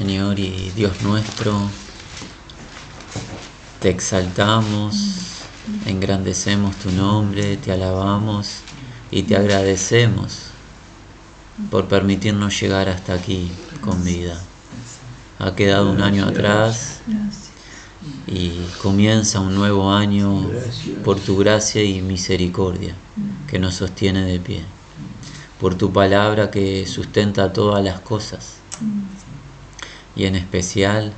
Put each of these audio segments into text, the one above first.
Señor y Dios nuestro, te exaltamos, engrandecemos tu nombre, te alabamos y te agradecemos por permitirnos llegar hasta aquí con vida. Ha quedado un año atrás y comienza un nuevo año por tu gracia y misericordia que nos sostiene de pie, por tu palabra que sustenta todas las cosas y en especial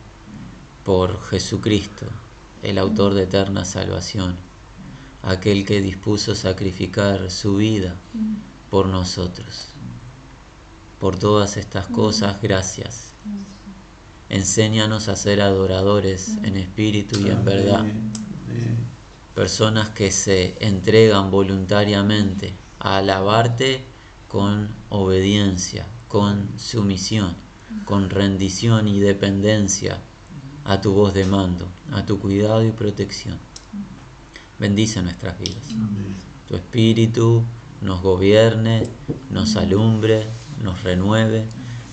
por Jesucristo, el autor de eterna salvación, aquel que dispuso sacrificar su vida por nosotros. Por todas estas cosas, gracias. Enséñanos a ser adoradores en espíritu y en verdad. Personas que se entregan voluntariamente a alabarte con obediencia, con sumisión con rendición y dependencia a tu voz de mando, a tu cuidado y protección. Bendice nuestras vidas. Tu espíritu nos gobierne, nos alumbre, nos renueve,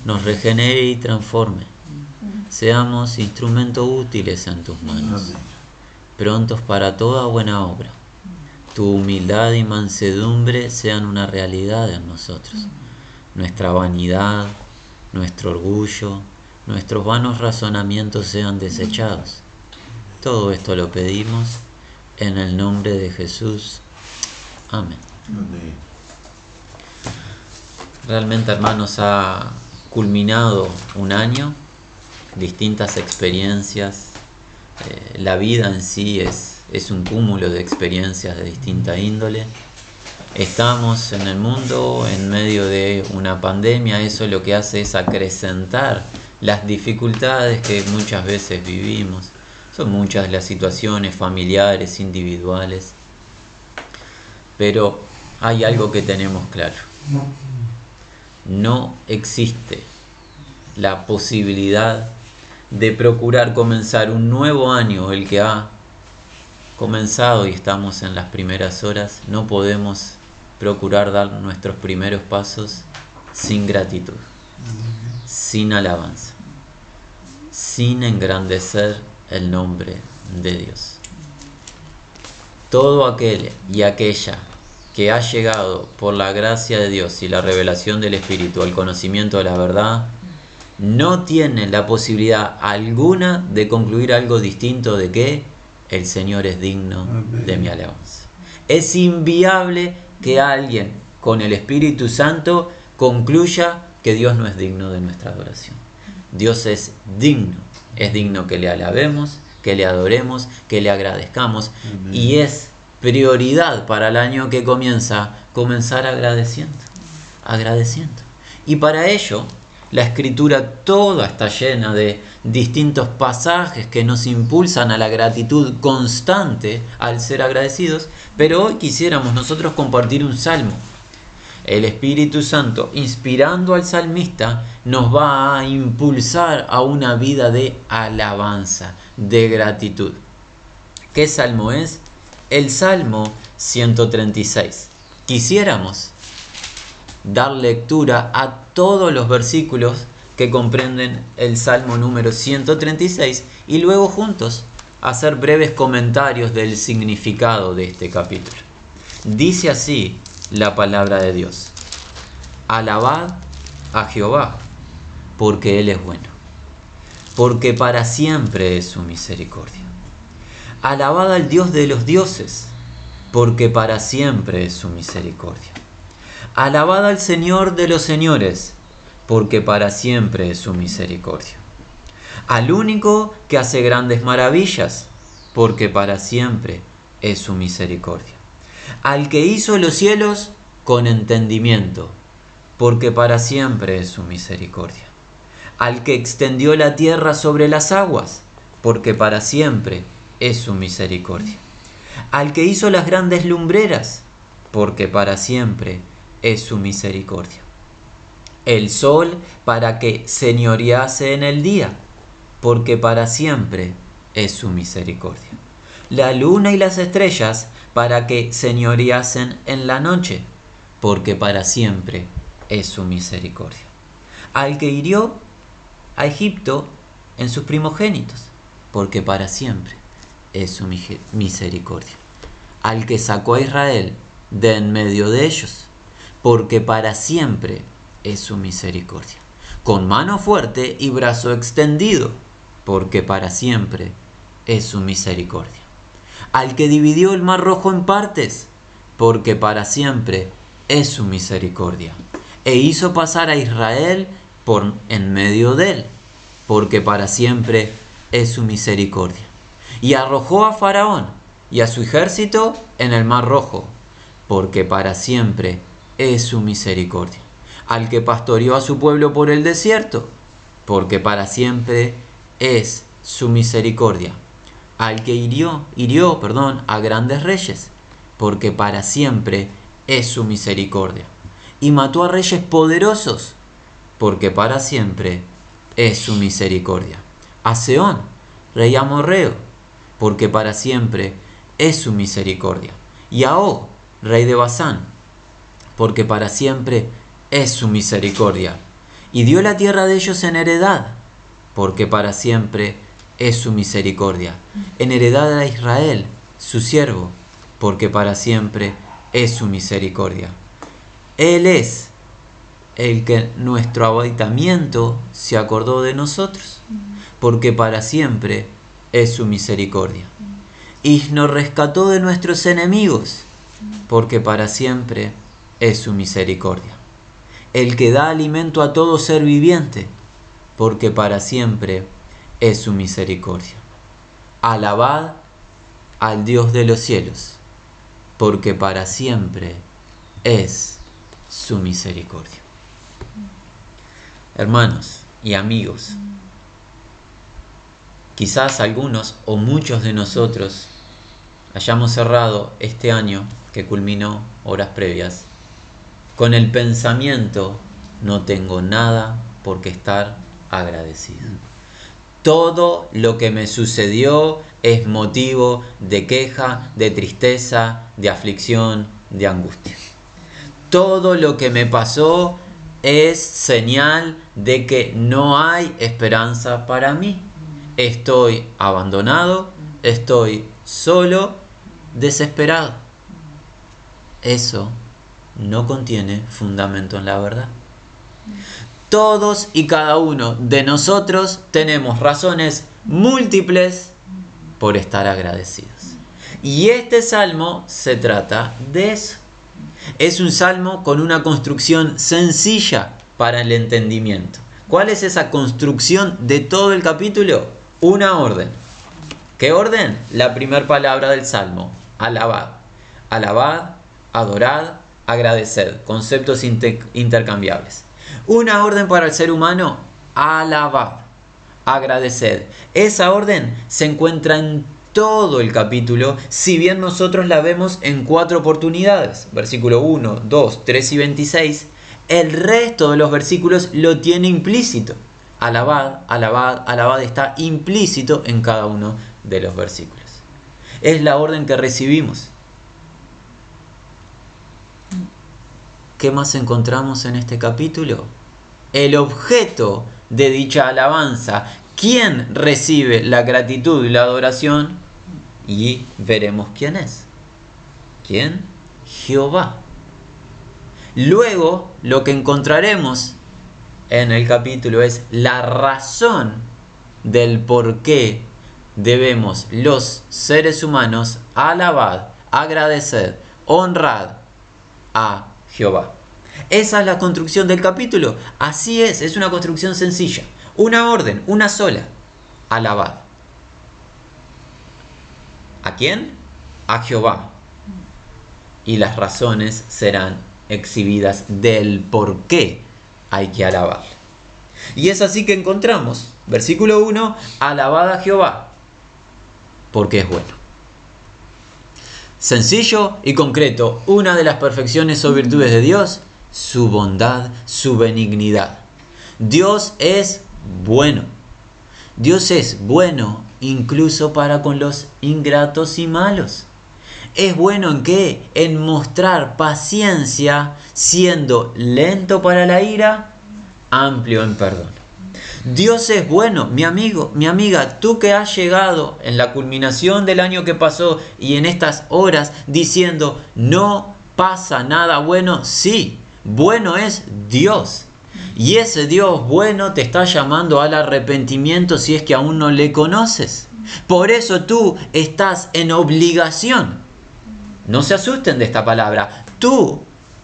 nos regenere y transforme. Seamos instrumentos útiles en tus manos, prontos para toda buena obra. Tu humildad y mansedumbre sean una realidad en nosotros. Nuestra vanidad, nuestro orgullo, nuestros vanos razonamientos sean desechados. Todo esto lo pedimos en el nombre de Jesús. Amén. Realmente, hermanos, ha culminado un año, distintas experiencias. Eh, la vida en sí es, es un cúmulo de experiencias de distinta índole. Estamos en el mundo en medio de una pandemia, eso lo que hace es acrecentar las dificultades que muchas veces vivimos. Son muchas las situaciones familiares, individuales. Pero hay algo que tenemos claro. No existe la posibilidad de procurar comenzar un nuevo año, el que ha comenzado y estamos en las primeras horas, no podemos procurar dar nuestros primeros pasos sin gratitud, sin alabanza, sin engrandecer el nombre de Dios. Todo aquel y aquella que ha llegado por la gracia de Dios y la revelación del Espíritu al conocimiento de la verdad, no tiene la posibilidad alguna de concluir algo distinto de que el Señor es digno de mi alabanza. Es inviable que alguien con el Espíritu Santo concluya que Dios no es digno de nuestra adoración. Dios es digno, es digno que le alabemos, que le adoremos, que le agradezcamos y es prioridad para el año que comienza comenzar agradeciendo, agradeciendo. Y para ello la escritura toda está llena de distintos pasajes que nos impulsan a la gratitud constante al ser agradecidos, pero hoy quisiéramos nosotros compartir un salmo. El Espíritu Santo, inspirando al salmista, nos va a impulsar a una vida de alabanza, de gratitud. ¿Qué salmo es? El Salmo 136. Quisiéramos dar lectura a todos los versículos que comprenden el Salmo número 136 y luego juntos hacer breves comentarios del significado de este capítulo. Dice así la palabra de Dios. Alabad a Jehová, porque Él es bueno, porque para siempre es su misericordia. Alabad al Dios de los dioses, porque para siempre es su misericordia. Alabad al Señor de los señores, porque para siempre es su misericordia. Al único que hace grandes maravillas, porque para siempre es su misericordia. Al que hizo los cielos con entendimiento, porque para siempre es su misericordia. Al que extendió la tierra sobre las aguas, porque para siempre es su misericordia. Al que hizo las grandes lumbreras, porque para siempre es su misericordia el sol para que señorease en el día, porque para siempre es su misericordia. La luna y las estrellas para que señoreasen en la noche, porque para siempre es su misericordia. Al que hirió a Egipto en sus primogénitos, porque para siempre es su misericordia. Al que sacó a Israel de en medio de ellos, porque para siempre es su misericordia. Con mano fuerte y brazo extendido, porque para siempre es su misericordia. Al que dividió el mar rojo en partes, porque para siempre es su misericordia. E hizo pasar a Israel por en medio de él, porque para siempre es su misericordia. Y arrojó a Faraón y a su ejército en el mar rojo, porque para siempre es su misericordia. Al que pastoreó a su pueblo por el desierto, porque para siempre es su misericordia. Al que hirió, hirió, perdón, a grandes reyes, porque para siempre es su misericordia. Y mató a reyes poderosos, porque para siempre es su misericordia. A Seón, rey amorreo, porque para siempre es su misericordia. Y a Og, rey de Basán, porque para siempre es su misericordia. Y dio la tierra de ellos en heredad, porque para siempre es su misericordia. En heredad a Israel, su siervo, porque para siempre es su misericordia. Él es el que nuestro habitamiento se acordó de nosotros, porque para siempre es su misericordia. Y nos rescató de nuestros enemigos, porque para siempre es su misericordia. El que da alimento a todo ser viviente, porque para siempre es su misericordia. Alabad al Dios de los cielos, porque para siempre es su misericordia. Hermanos y amigos, quizás algunos o muchos de nosotros hayamos cerrado este año que culminó horas previas con el pensamiento, no tengo nada por qué estar agradecido. Todo lo que me sucedió es motivo de queja, de tristeza, de aflicción, de angustia. Todo lo que me pasó es señal de que no hay esperanza para mí. Estoy abandonado, estoy solo, desesperado. Eso no contiene fundamento en la verdad. Todos y cada uno de nosotros tenemos razones múltiples por estar agradecidos. Y este salmo se trata de eso. Es un salmo con una construcción sencilla para el entendimiento. ¿Cuál es esa construcción de todo el capítulo? Una orden. ¿Qué orden? La primera palabra del salmo. Alabad. Alabad, adorad, agradecer, conceptos intercambiables. Una orden para el ser humano, alabar, agradecer. Esa orden se encuentra en todo el capítulo, si bien nosotros la vemos en cuatro oportunidades, versículo 1, 2, 3 y 26, el resto de los versículos lo tiene implícito. Alabad, alabad, alabad está implícito en cada uno de los versículos. Es la orden que recibimos. ¿Qué más encontramos en este capítulo? El objeto de dicha alabanza. ¿Quién recibe la gratitud y la adoración? Y veremos quién es. ¿Quién? Jehová. Luego, lo que encontraremos en el capítulo es la razón del por qué debemos los seres humanos alabar, agradecer, honrar a Jehová. Esa es la construcción del capítulo. Así es, es una construcción sencilla. Una orden, una sola. Alabad. ¿A quién? A Jehová. Y las razones serán exhibidas del por qué hay que alabar. Y es así que encontramos, versículo 1, alabad a Jehová, porque es bueno. Sencillo y concreto, una de las perfecciones o virtudes de Dios, su bondad, su benignidad. Dios es bueno. Dios es bueno incluso para con los ingratos y malos. ¿Es bueno en qué? En mostrar paciencia, siendo lento para la ira, amplio en perdón. Dios es bueno, mi amigo, mi amiga, tú que has llegado en la culminación del año que pasó y en estas horas diciendo, no pasa nada bueno, sí, bueno es Dios. Y ese Dios bueno te está llamando al arrepentimiento si es que aún no le conoces. Por eso tú estás en obligación. No se asusten de esta palabra. Tú,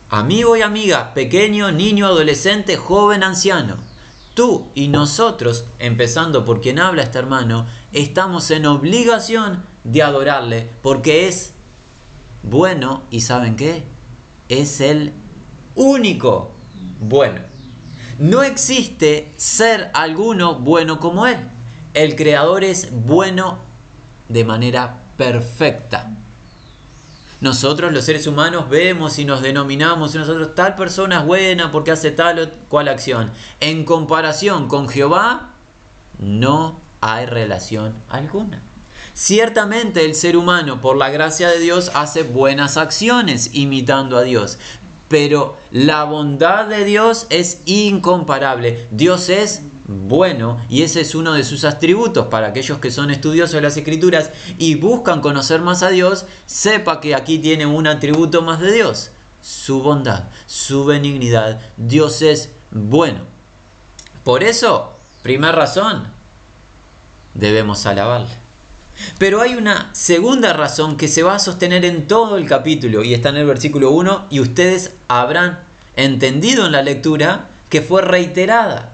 amigo y amiga, pequeño, niño, adolescente, joven, anciano, tú y nosotros, empezando por quien habla este hermano, estamos en obligación de adorarle porque es bueno y ¿saben qué? Es el único bueno. No existe ser alguno bueno como Él. El Creador es bueno de manera perfecta. Nosotros los seres humanos vemos y nos denominamos nosotros tal persona es buena porque hace tal o cual acción. En comparación con Jehová, no hay relación alguna. Ciertamente el ser humano, por la gracia de Dios, hace buenas acciones imitando a Dios, pero la bondad de Dios es incomparable. Dios es bueno y ese es uno de sus atributos para aquellos que son estudiosos de las escrituras y buscan conocer más a Dios, sepa que aquí tiene un atributo más de Dios, su bondad, su benignidad. Dios es bueno. Por eso, primera razón, debemos alabarle. Pero hay una segunda razón que se va a sostener en todo el capítulo y está en el versículo 1 y ustedes habrán entendido en la lectura que fue reiterada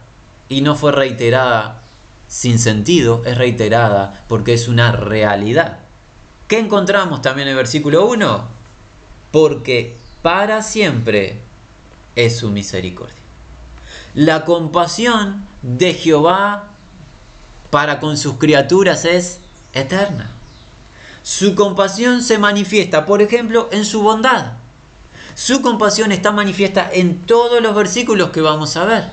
y no fue reiterada sin sentido, es reiterada porque es una realidad. ¿Qué encontramos también en el versículo 1? Porque para siempre es su misericordia. La compasión de Jehová para con sus criaturas es eterna. Su compasión se manifiesta, por ejemplo, en su bondad. Su compasión está manifiesta en todos los versículos que vamos a ver.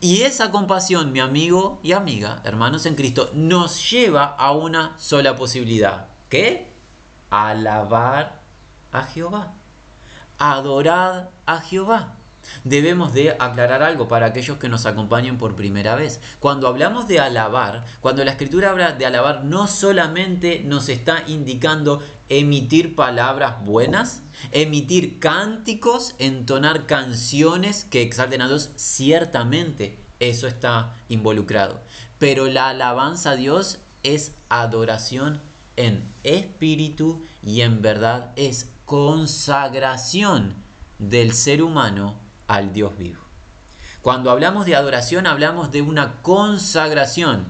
Y esa compasión, mi amigo y amiga, hermanos en Cristo, nos lleva a una sola posibilidad. ¿Qué? Alabar a Jehová. Adorad a Jehová debemos de aclarar algo para aquellos que nos acompañen por primera vez. Cuando hablamos de alabar, cuando la escritura habla de alabar, no solamente nos está indicando emitir palabras buenas, emitir cánticos, entonar canciones que exalten a Dios, ciertamente eso está involucrado. Pero la alabanza a Dios es adoración en espíritu y en verdad es consagración del ser humano al Dios vivo. Cuando hablamos de adoración hablamos de una consagración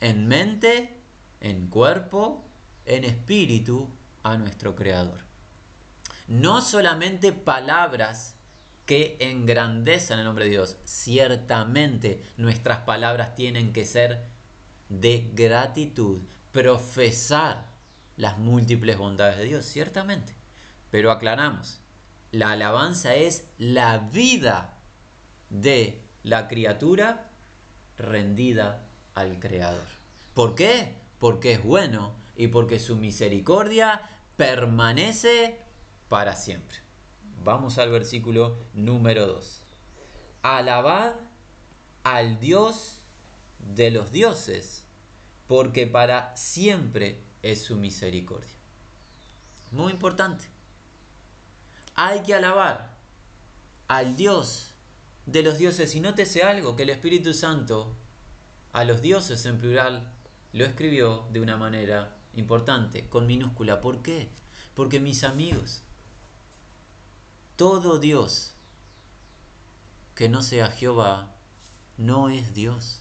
en mente, en cuerpo, en espíritu a nuestro Creador. No solamente palabras que engrandezcan el nombre de Dios, ciertamente nuestras palabras tienen que ser de gratitud, profesar las múltiples bondades de Dios, ciertamente. Pero aclaramos, la alabanza es la vida de la criatura rendida al Creador. ¿Por qué? Porque es bueno y porque su misericordia permanece para siempre. Vamos al versículo número 2. Alabad al Dios de los dioses, porque para siempre es su misericordia. Muy importante hay que alabar al Dios de los dioses. Y nótese algo, que el Espíritu Santo a los dioses en plural lo escribió de una manera importante, con minúscula. ¿Por qué? Porque mis amigos, todo Dios que no sea Jehová no es Dios.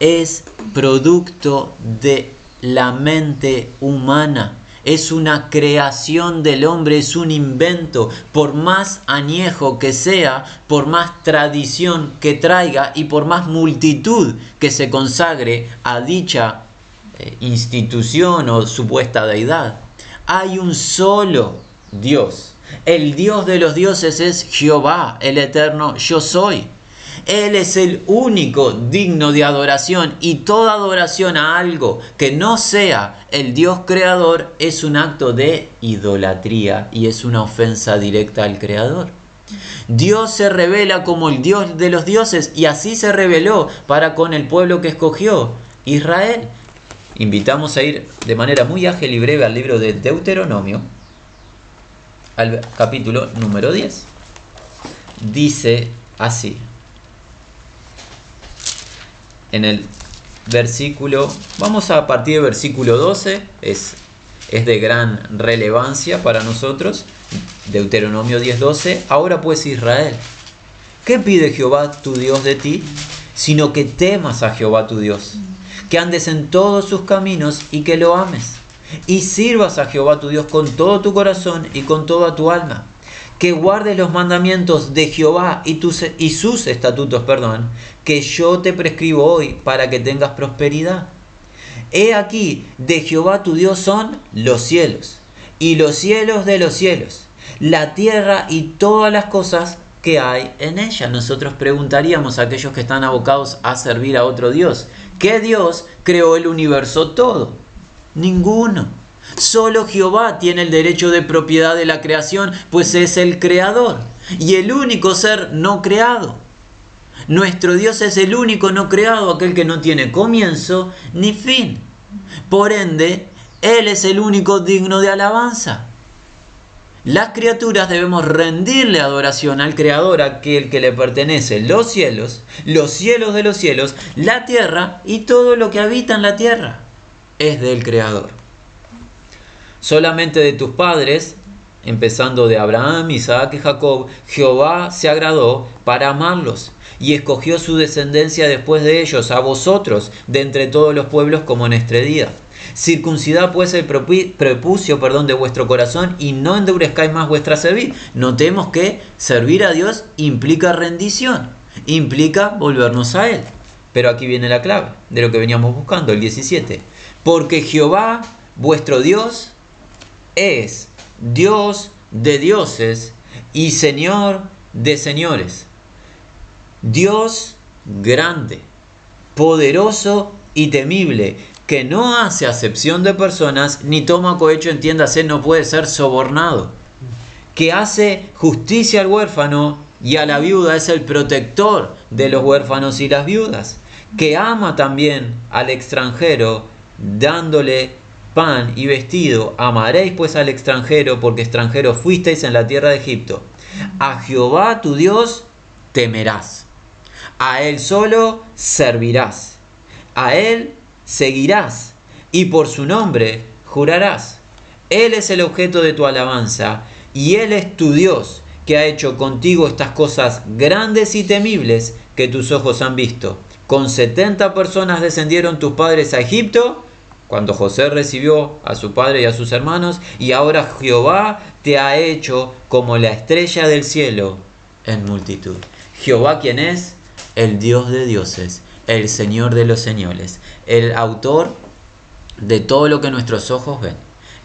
Es producto de la mente humana es una creación del hombre, es un invento, por más añejo que sea, por más tradición que traiga y por más multitud que se consagre a dicha eh, institución o supuesta deidad. Hay un solo Dios. El Dios de los dioses es Jehová, el eterno yo soy. Él es el único digno de adoración y toda adoración a algo que no sea el Dios creador es un acto de idolatría y es una ofensa directa al creador. Dios se revela como el Dios de los dioses y así se reveló para con el pueblo que escogió, Israel. Invitamos a ir de manera muy ágil y breve al libro de Deuteronomio, al capítulo número 10. Dice así, en el versículo, vamos a partir del versículo 12, es, es de gran relevancia para nosotros, Deuteronomio 10:12, ahora pues Israel, ¿qué pide Jehová tu Dios de ti? Sino que temas a Jehová tu Dios, que andes en todos sus caminos y que lo ames, y sirvas a Jehová tu Dios con todo tu corazón y con toda tu alma, que guardes los mandamientos de Jehová y, tus, y sus estatutos, perdón, que yo te prescribo hoy para que tengas prosperidad. He aquí, de Jehová tu Dios son los cielos, y los cielos de los cielos la tierra y todas las cosas que hay en ella. Nosotros preguntaríamos a aquellos que están abocados a servir a otro Dios, ¿qué Dios creó el universo todo? Ninguno. Solo Jehová tiene el derecho de propiedad de la creación, pues es el creador y el único ser no creado. Nuestro Dios es el único no creado, aquel que no tiene comienzo ni fin. Por ende, Él es el único digno de alabanza. Las criaturas debemos rendirle adoración al Creador, aquel que le pertenece los cielos, los cielos de los cielos, la tierra y todo lo que habita en la tierra es del Creador. Solamente de tus padres, empezando de Abraham, Isaac y Jacob, Jehová se agradó para amarlos y escogió su descendencia después de ellos, a vosotros, de entre todos los pueblos como en este día Circuncidad pues el prepucio perdón, de vuestro corazón y no endurezcáis más vuestra servir. Notemos que servir a Dios implica rendición, implica volvernos a Él. Pero aquí viene la clave de lo que veníamos buscando, el 17. Porque Jehová, vuestro Dios, es Dios de dioses y Señor de señores. Dios grande, poderoso y temible, que no hace acepción de personas ni toma cohecho, entiéndase, no puede ser sobornado, que hace justicia al huérfano y a la viuda es el protector de los huérfanos y las viudas, que ama también al extranjero dándole pan y vestido. Amaréis pues al extranjero porque extranjero fuisteis en la tierra de Egipto. A Jehová tu Dios temerás. A Él solo servirás. A Él seguirás y por su nombre jurarás. Él es el objeto de tu alabanza y Él es tu Dios que ha hecho contigo estas cosas grandes y temibles que tus ojos han visto. Con 70 personas descendieron tus padres a Egipto cuando José recibió a su padre y a sus hermanos, y ahora Jehová te ha hecho como la estrella del cielo en multitud. Jehová quien es el Dios de dioses el Señor de los señores, el autor de todo lo que nuestros ojos ven,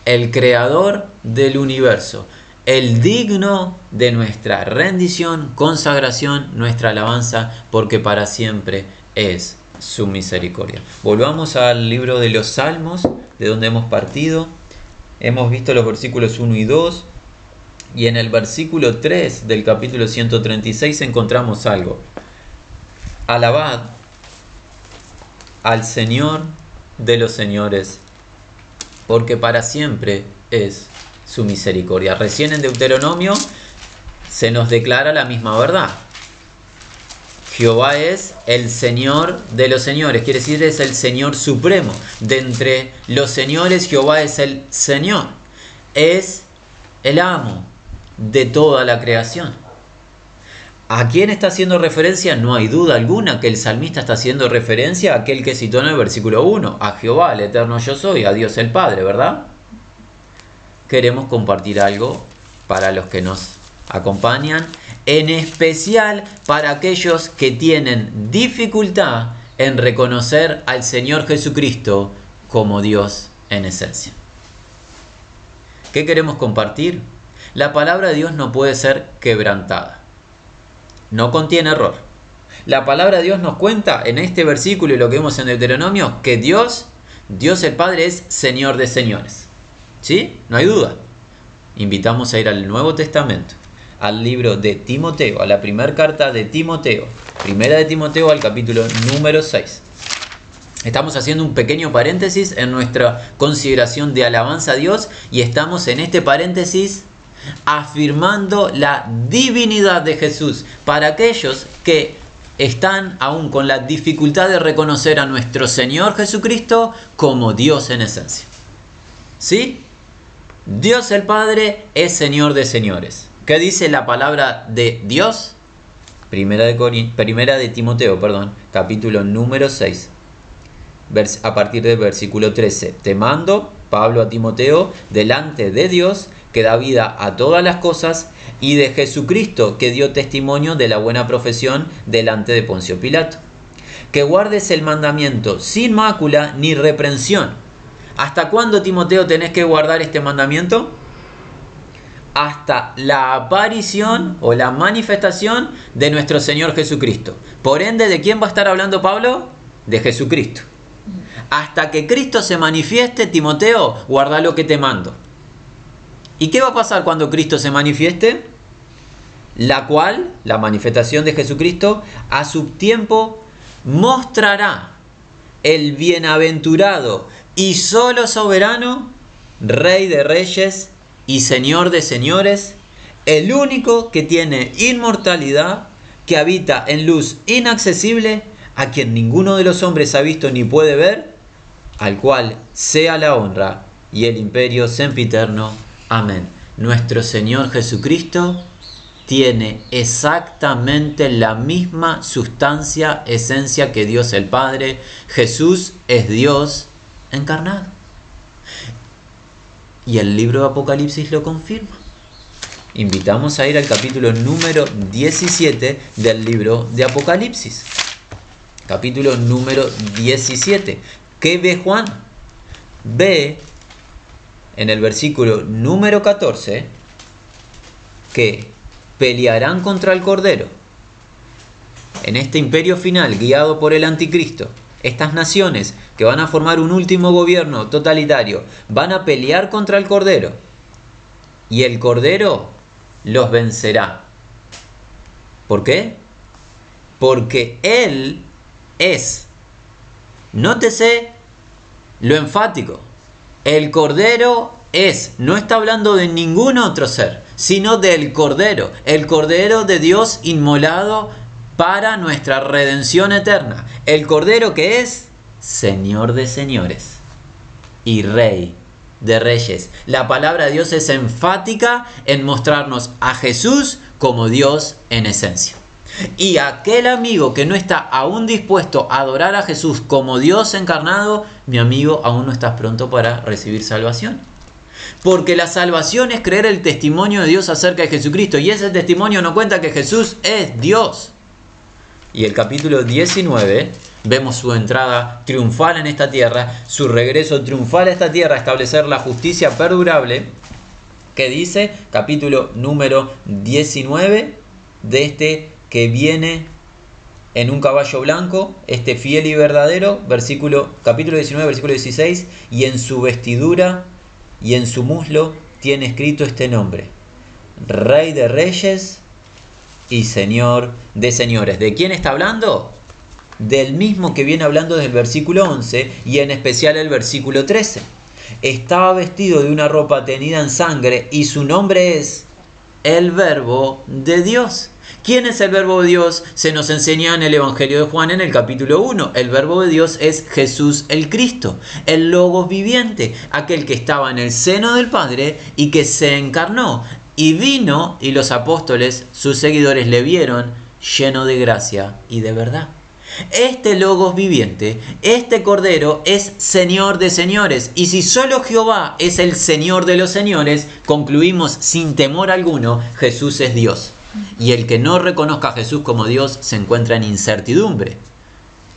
el creador del universo, el digno de nuestra rendición, consagración, nuestra alabanza, porque para siempre es su misericordia. Volvamos al libro de los Salmos, de donde hemos partido. Hemos visto los versículos 1 y 2, y en el versículo 3 del capítulo 136 encontramos algo. Alabad al Señor de los señores, porque para siempre es su misericordia. Recién en Deuteronomio se nos declara la misma verdad. Jehová es el Señor de los señores, quiere decir es el Señor supremo. De entre los señores, Jehová es el Señor, es el amo de toda la creación. ¿A quién está haciendo referencia? No hay duda alguna que el salmista está haciendo referencia a aquel que citó en el versículo 1, a Jehová, el eterno yo soy, a Dios el Padre, ¿verdad? Queremos compartir algo para los que nos acompañan, en especial para aquellos que tienen dificultad en reconocer al Señor Jesucristo como Dios en esencia. ¿Qué queremos compartir? La palabra de Dios no puede ser quebrantada no contiene error. La palabra de Dios nos cuenta en este versículo y lo que vemos en Deuteronomio que Dios, Dios el Padre es Señor de señores. ¿Sí? No hay duda. Invitamos a ir al Nuevo Testamento, al libro de Timoteo, a la primera carta de Timoteo, primera de Timoteo al capítulo número 6. Estamos haciendo un pequeño paréntesis en nuestra consideración de alabanza a Dios y estamos en este paréntesis afirmando la divinidad de Jesús para aquellos que están aún con la dificultad de reconocer a nuestro Señor Jesucristo como Dios en esencia. ¿Sí? Dios el Padre es Señor de señores. ¿Qué dice la palabra de Dios? Primera de, Timoteo, perdón, capítulo número 6, a partir del versículo 13. Te mando, Pablo a Timoteo, delante de Dios, que da vida a todas las cosas, y de Jesucristo, que dio testimonio de la buena profesión delante de Poncio Pilato. Que guardes el mandamiento sin mácula ni reprensión. ¿Hasta cuándo, Timoteo, tenés que guardar este mandamiento? Hasta la aparición o la manifestación de nuestro Señor Jesucristo. Por ende, ¿de quién va a estar hablando Pablo? De Jesucristo. Hasta que Cristo se manifieste, Timoteo, guarda lo que te mando. ¿Y qué va a pasar cuando Cristo se manifieste? La cual, la manifestación de Jesucristo, a su tiempo mostrará el bienaventurado y solo soberano, Rey de reyes y Señor de señores, el único que tiene inmortalidad, que habita en luz inaccesible, a quien ninguno de los hombres ha visto ni puede ver, al cual sea la honra y el imperio sempiterno. Amén. Nuestro Señor Jesucristo tiene exactamente la misma sustancia, esencia que Dios el Padre. Jesús es Dios encarnado. Y el libro de Apocalipsis lo confirma. Invitamos a ir al capítulo número 17 del libro de Apocalipsis. Capítulo número 17. ¿Qué ve Juan? Ve en el versículo número 14 que pelearán contra el Cordero. En este imperio final guiado por el anticristo, estas naciones que van a formar un último gobierno totalitario van a pelear contra el Cordero y el Cordero los vencerá. ¿Por qué? Porque Él es, nótese lo enfático, el Cordero es, no está hablando de ningún otro ser, sino del Cordero, el Cordero de Dios inmolado para nuestra redención eterna. El Cordero que es Señor de señores y Rey de reyes. La palabra de Dios es enfática en mostrarnos a Jesús como Dios en esencia. Y aquel amigo que no está aún dispuesto a adorar a Jesús como Dios encarnado, mi amigo, aún no estás pronto para recibir salvación. Porque la salvación es creer el testimonio de Dios acerca de Jesucristo. Y ese testimonio no cuenta que Jesús es Dios. Y el capítulo 19 vemos su entrada triunfal en esta tierra, su regreso triunfal a esta tierra, establecer la justicia perdurable, que dice capítulo número 19 de este que viene en un caballo blanco, este fiel y verdadero, versículo, capítulo 19, versículo 16, y en su vestidura y en su muslo tiene escrito este nombre, Rey de Reyes y Señor de Señores. ¿De quién está hablando? Del mismo que viene hablando desde el versículo 11 y en especial el versículo 13. Estaba vestido de una ropa tenida en sangre y su nombre es el Verbo de Dios. ¿Quién es el verbo de Dios? Se nos enseña en el Evangelio de Juan en el capítulo 1. El verbo de Dios es Jesús el Cristo, el Logos viviente, aquel que estaba en el seno del Padre y que se encarnó. Y vino y los apóstoles, sus seguidores, le vieron lleno de gracia y de verdad. Este Logos viviente, este Cordero es Señor de señores. Y si solo Jehová es el Señor de los señores, concluimos sin temor alguno, Jesús es Dios. Y el que no reconozca a Jesús como Dios se encuentra en incertidumbre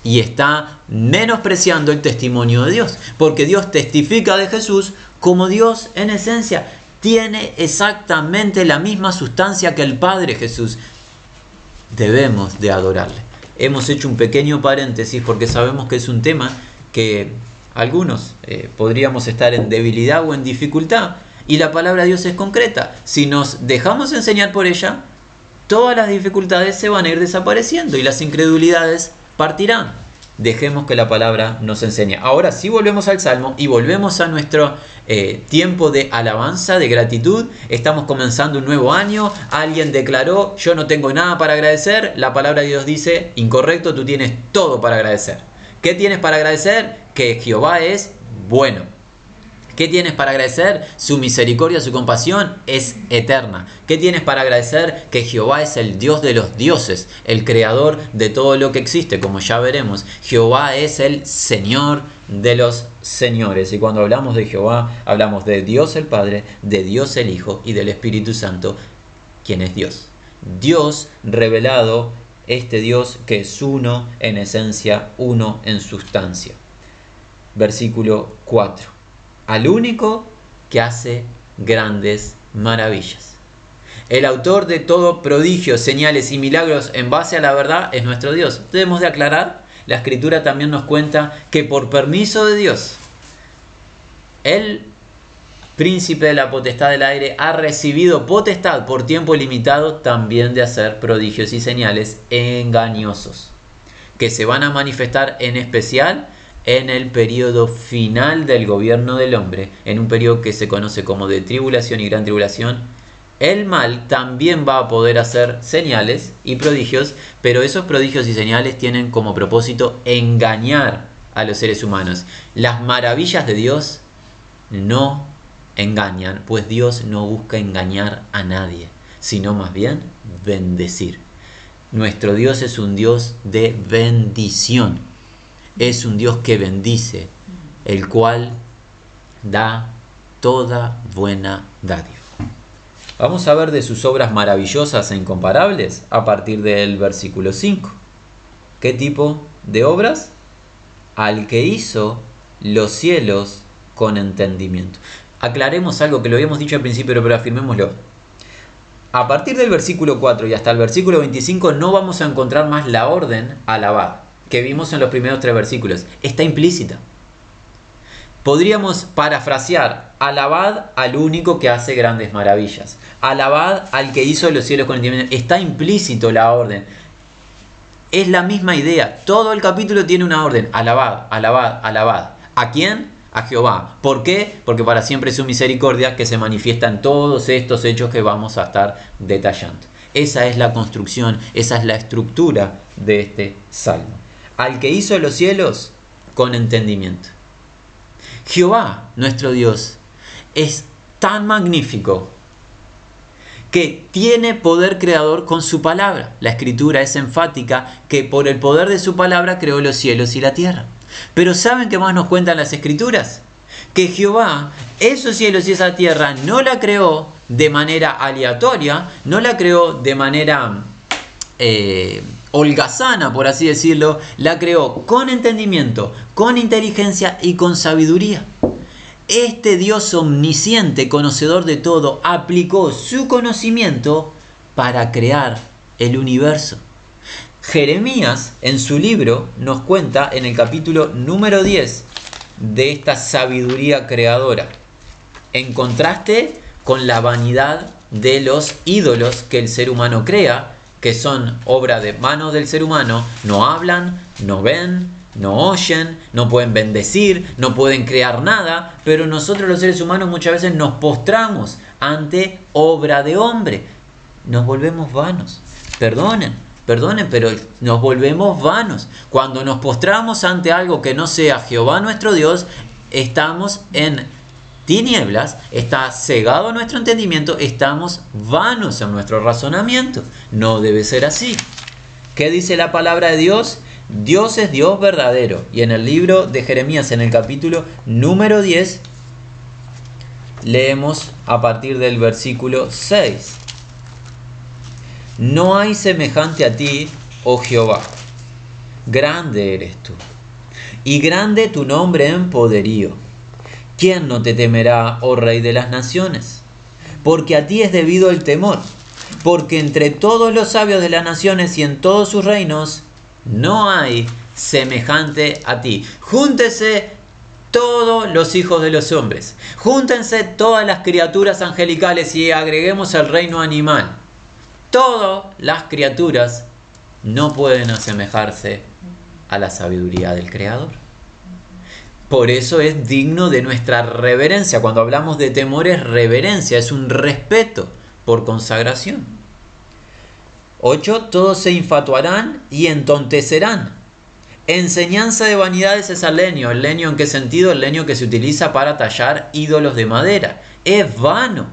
y está menospreciando el testimonio de Dios, porque Dios testifica de Jesús como Dios en esencia. Tiene exactamente la misma sustancia que el Padre Jesús. Debemos de adorarle. Hemos hecho un pequeño paréntesis porque sabemos que es un tema que algunos eh, podríamos estar en debilidad o en dificultad y la palabra de Dios es concreta. Si nos dejamos enseñar por ella, todas las dificultades se van a ir desapareciendo y las incredulidades partirán. Dejemos que la palabra nos enseñe. Ahora sí volvemos al Salmo y volvemos a nuestro eh, tiempo de alabanza, de gratitud. Estamos comenzando un nuevo año. Alguien declaró, yo no tengo nada para agradecer. La palabra de Dios dice, incorrecto, tú tienes todo para agradecer. ¿Qué tienes para agradecer? Que Jehová es bueno. ¿Qué tienes para agradecer? Su misericordia, su compasión es eterna. ¿Qué tienes para agradecer? Que Jehová es el Dios de los dioses, el creador de todo lo que existe, como ya veremos. Jehová es el Señor de los señores. Y cuando hablamos de Jehová, hablamos de Dios el Padre, de Dios el Hijo y del Espíritu Santo, quien es Dios. Dios revelado, este Dios que es uno en esencia, uno en sustancia. Versículo 4 al único que hace grandes maravillas. El autor de todo prodigio, señales y milagros en base a la verdad es nuestro Dios. Debemos de aclarar, la escritura también nos cuenta que por permiso de Dios, el príncipe de la potestad del aire ha recibido potestad por tiempo limitado también de hacer prodigios y señales engañosos, que se van a manifestar en especial en el periodo final del gobierno del hombre, en un periodo que se conoce como de tribulación y gran tribulación, el mal también va a poder hacer señales y prodigios, pero esos prodigios y señales tienen como propósito engañar a los seres humanos. Las maravillas de Dios no engañan, pues Dios no busca engañar a nadie, sino más bien bendecir. Nuestro Dios es un Dios de bendición es un Dios que bendice, el cual da toda buena dádiva. Vamos a ver de sus obras maravillosas e incomparables a partir del versículo 5. ¿Qué tipo de obras? Al que hizo los cielos con entendimiento. Aclaremos algo que lo habíamos dicho al principio, pero afirmémoslo. A partir del versículo 4 y hasta el versículo 25 no vamos a encontrar más la orden alabada que vimos en los primeros tres versículos. Está implícita. Podríamos parafrasear, alabad al único que hace grandes maravillas. Alabad al que hizo los cielos con entendimiento. Está implícito la orden. Es la misma idea. Todo el capítulo tiene una orden. Alabad, alabad, alabad. ¿A quién? A Jehová. ¿Por qué? Porque para siempre es su misericordia que se manifiesta en todos estos hechos que vamos a estar detallando. Esa es la construcción, esa es la estructura de este salmo al que hizo los cielos con entendimiento. Jehová, nuestro Dios, es tan magnífico que tiene poder creador con su palabra. La escritura es enfática que por el poder de su palabra creó los cielos y la tierra. Pero ¿saben qué más nos cuentan las escrituras? Que Jehová, esos cielos y esa tierra, no la creó de manera aleatoria, no la creó de manera eh, holgazana, por así decirlo, la creó con entendimiento, con inteligencia y con sabiduría. Este Dios omnisciente, conocedor de todo, aplicó su conocimiento para crear el universo. Jeremías en su libro nos cuenta en el capítulo número 10 de esta sabiduría creadora, en contraste con la vanidad de los ídolos que el ser humano crea que son obra de manos del ser humano, no hablan, no ven, no oyen, no pueden bendecir, no pueden crear nada, pero nosotros los seres humanos muchas veces nos postramos ante obra de hombre. Nos volvemos vanos. Perdonen, perdonen, pero nos volvemos vanos. Cuando nos postramos ante algo que no sea Jehová nuestro Dios, estamos en tinieblas, está cegado nuestro entendimiento, estamos vanos en nuestro razonamiento. No debe ser así. ¿Qué dice la palabra de Dios? Dios es Dios verdadero. Y en el libro de Jeremías, en el capítulo número 10, leemos a partir del versículo 6. No hay semejante a ti, oh Jehová. Grande eres tú. Y grande tu nombre en poderío ¿Quién no te temerá, oh Rey de las naciones? Porque a ti es debido el temor, porque entre todos los sabios de las naciones y en todos sus reinos no hay semejante a ti. Júntese todos los hijos de los hombres. Júntense todas las criaturas angelicales y agreguemos el reino animal. Todas las criaturas no pueden asemejarse a la sabiduría del Creador. Por eso es digno de nuestra reverencia. Cuando hablamos de temor es reverencia, es un respeto por consagración. 8. Todos se infatuarán y entontecerán. Enseñanza de vanidades es el leño. ¿El leño en qué sentido? El leño que se utiliza para tallar ídolos de madera. Es vano.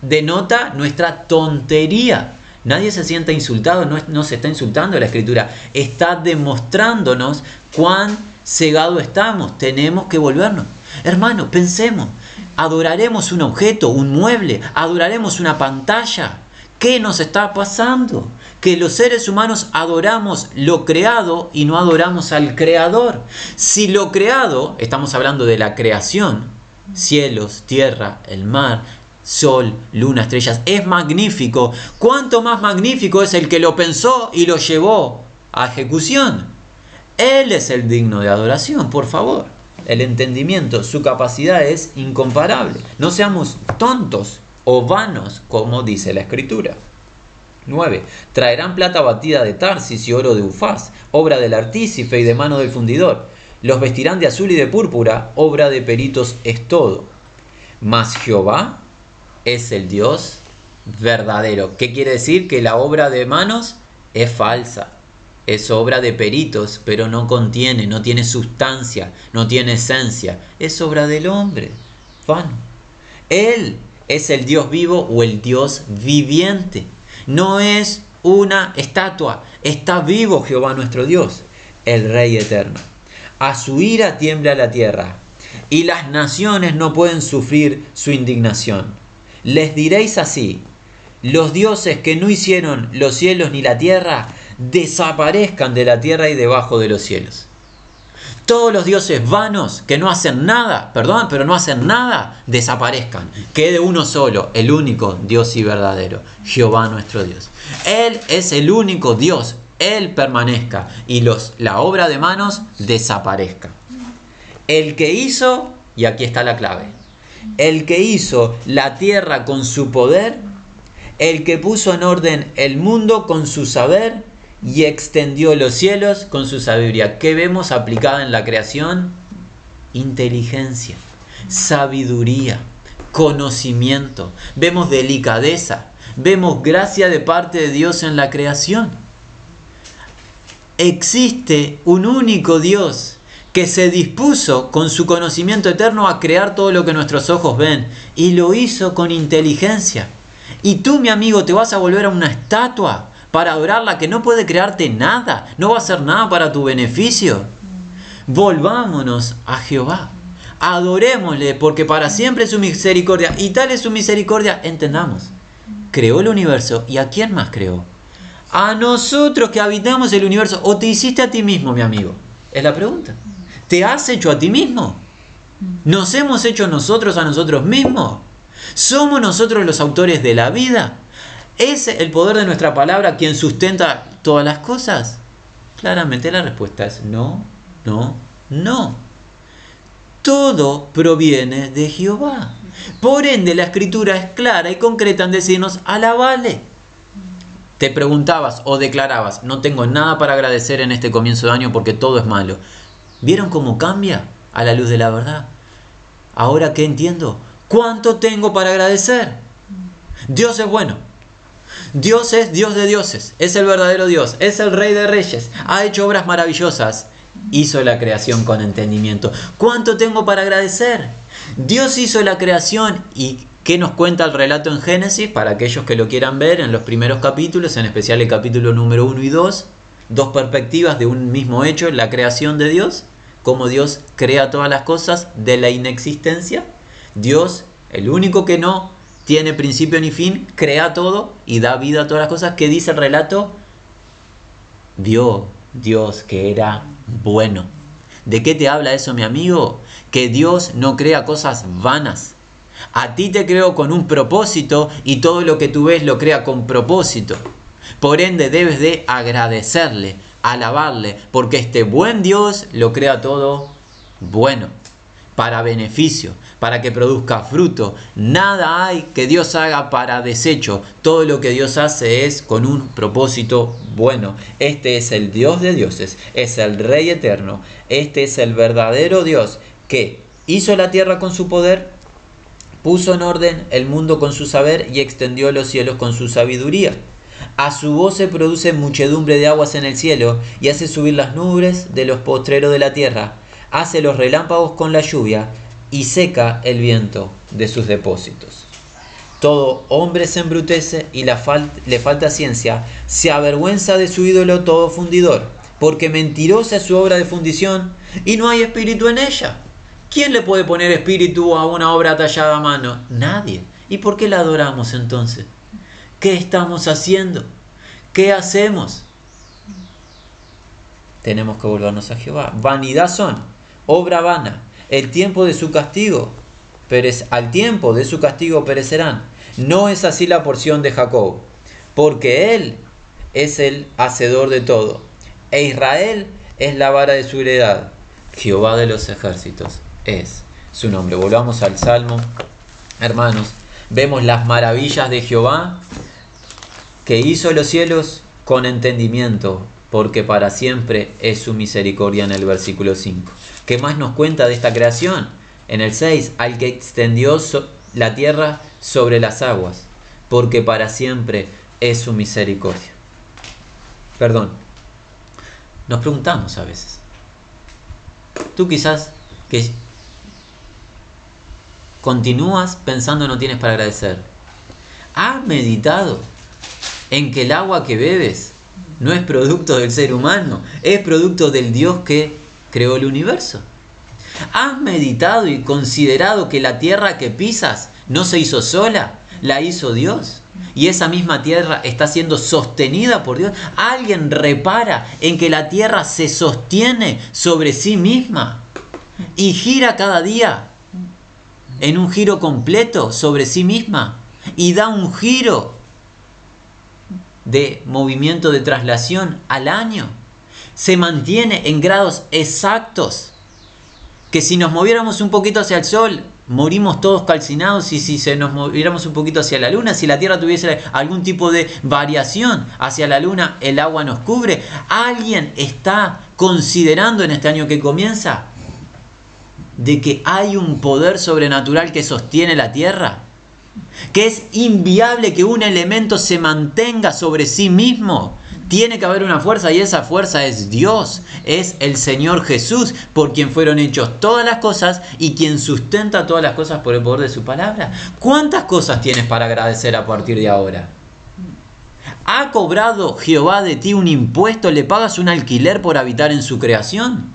Denota nuestra tontería. Nadie se sienta insultado, no, no se está insultando la escritura. Está demostrándonos cuán cegado estamos. Tenemos que volvernos. Hermano, pensemos. Adoraremos un objeto, un mueble, adoraremos una pantalla. ¿Qué nos está pasando? Que los seres humanos adoramos lo creado y no adoramos al creador. Si lo creado, estamos hablando de la creación, cielos, tierra, el mar, sol, luna, estrellas, es magnífico. ¿Cuánto más magnífico es el que lo pensó y lo llevó a ejecución? Él es el digno de adoración, por favor. El entendimiento, su capacidad es incomparable. No seamos tontos o vanos, como dice la escritura. 9. Traerán plata batida de Tarsis y oro de Ufaz, obra del artífice y de mano del fundidor. Los vestirán de azul y de púrpura, obra de peritos es todo. Mas Jehová es el Dios verdadero. ¿Qué quiere decir? Que la obra de manos es falsa. Es obra de peritos, pero no contiene, no tiene sustancia, no tiene esencia. Es obra del hombre. Vano. Él es el Dios vivo o el Dios viviente. No es una estatua, está vivo Jehová nuestro Dios, el Rey eterno. A su ira tiembla la tierra, y las naciones no pueden sufrir su indignación. Les diréis así, los dioses que no hicieron los cielos ni la tierra, desaparezcan de la tierra y debajo de los cielos. Todos los dioses vanos que no hacen nada, perdón, pero no hacen nada, desaparezcan. Quede uno solo, el único Dios y verdadero, Jehová nuestro Dios. Él es el único Dios, Él permanezca y los, la obra de manos desaparezca. El que hizo, y aquí está la clave, el que hizo la tierra con su poder, el que puso en orden el mundo con su saber, y extendió los cielos con su sabiduría. ¿Qué vemos aplicada en la creación? Inteligencia, sabiduría, conocimiento. Vemos delicadeza, vemos gracia de parte de Dios en la creación. Existe un único Dios que se dispuso con su conocimiento eterno a crear todo lo que nuestros ojos ven y lo hizo con inteligencia. Y tú, mi amigo, te vas a volver a una estatua para adorarla que no puede crearte nada, no va a hacer nada para tu beneficio. Volvámonos a Jehová. Adorémosle porque para siempre es su misericordia y tal es su misericordia, entendamos. Creó el universo y a quién más creó? A nosotros que habitamos el universo o te hiciste a ti mismo, mi amigo. Es la pregunta. ¿Te has hecho a ti mismo? ¿Nos hemos hecho nosotros a nosotros mismos? ¿Somos nosotros los autores de la vida? ¿Es el poder de nuestra palabra quien sustenta todas las cosas? Claramente la respuesta es no, no, no. Todo proviene de Jehová. Por ende, la escritura es clara y concreta en decirnos, alabale. Te preguntabas o declarabas, no tengo nada para agradecer en este comienzo de año porque todo es malo. ¿Vieron cómo cambia a la luz de la verdad? Ahora que entiendo, ¿cuánto tengo para agradecer? Dios es bueno. Dios es Dios de dioses, es el verdadero Dios, es el Rey de Reyes, ha hecho obras maravillosas, hizo la creación con entendimiento. ¿Cuánto tengo para agradecer? Dios hizo la creación y ¿qué nos cuenta el relato en Génesis? Para aquellos que lo quieran ver en los primeros capítulos, en especial el capítulo número 1 y 2, dos perspectivas de un mismo hecho, la creación de Dios, cómo Dios crea todas las cosas de la inexistencia. Dios, el único que no tiene principio ni fin, crea todo y da vida a todas las cosas. ¿Qué dice el relato? Vio Dios que era bueno. ¿De qué te habla eso, mi amigo? Que Dios no crea cosas vanas. A ti te creo con un propósito y todo lo que tú ves lo crea con propósito. Por ende debes de agradecerle, alabarle, porque este buen Dios lo crea todo bueno. Para beneficio, para que produzca fruto. Nada hay que Dios haga para desecho. Todo lo que Dios hace es con un propósito bueno. Este es el Dios de dioses, es el Rey eterno. Este es el verdadero Dios que hizo la tierra con su poder, puso en orden el mundo con su saber y extendió los cielos con su sabiduría. A su voz se produce muchedumbre de aguas en el cielo y hace subir las nubes de los postreros de la tierra hace los relámpagos con la lluvia y seca el viento de sus depósitos. Todo hombre se embrutece y le falta ciencia, se avergüenza de su ídolo todo fundidor, porque mentirosa es su obra de fundición y no hay espíritu en ella. ¿Quién le puede poner espíritu a una obra tallada a mano? Nadie. ¿Y por qué la adoramos entonces? ¿Qué estamos haciendo? ¿Qué hacemos? Tenemos que volvernos a Jehová. Vanidad son obra vana. El tiempo de su castigo, al tiempo de su castigo perecerán. No es así la porción de Jacob, porque él es el hacedor de todo, e Israel es la vara de su heredad. Jehová de los ejércitos es su nombre. Volvamos al Salmo. Hermanos, vemos las maravillas de Jehová que hizo los cielos con entendimiento, porque para siempre es su misericordia en el versículo 5. ¿Qué más nos cuenta de esta creación? En el 6, al que extendió la tierra sobre las aguas, porque para siempre es su misericordia. Perdón, nos preguntamos a veces, tú quizás que continúas pensando no tienes para agradecer. ¿Has meditado en que el agua que bebes no es producto del ser humano, es producto del Dios que creó el universo. ¿Has meditado y considerado que la tierra que pisas no se hizo sola? La hizo Dios. Y esa misma tierra está siendo sostenida por Dios. ¿Alguien repara en que la tierra se sostiene sobre sí misma y gira cada día en un giro completo sobre sí misma y da un giro de movimiento de traslación al año? Se mantiene en grados exactos. Que si nos moviéramos un poquito hacia el Sol, morimos todos calcinados y si se nos moviéramos un poquito hacia la Luna, si la Tierra tuviese algún tipo de variación hacia la Luna, el agua nos cubre. ¿Alguien está considerando en este año que comienza de que hay un poder sobrenatural que sostiene la Tierra? Que es inviable que un elemento se mantenga sobre sí mismo tiene que haber una fuerza y esa fuerza es Dios, es el Señor Jesús, por quien fueron hechos todas las cosas y quien sustenta todas las cosas por el poder de su palabra. ¿Cuántas cosas tienes para agradecer a partir de ahora? ¿Ha cobrado Jehová de ti un impuesto? ¿Le pagas un alquiler por habitar en su creación?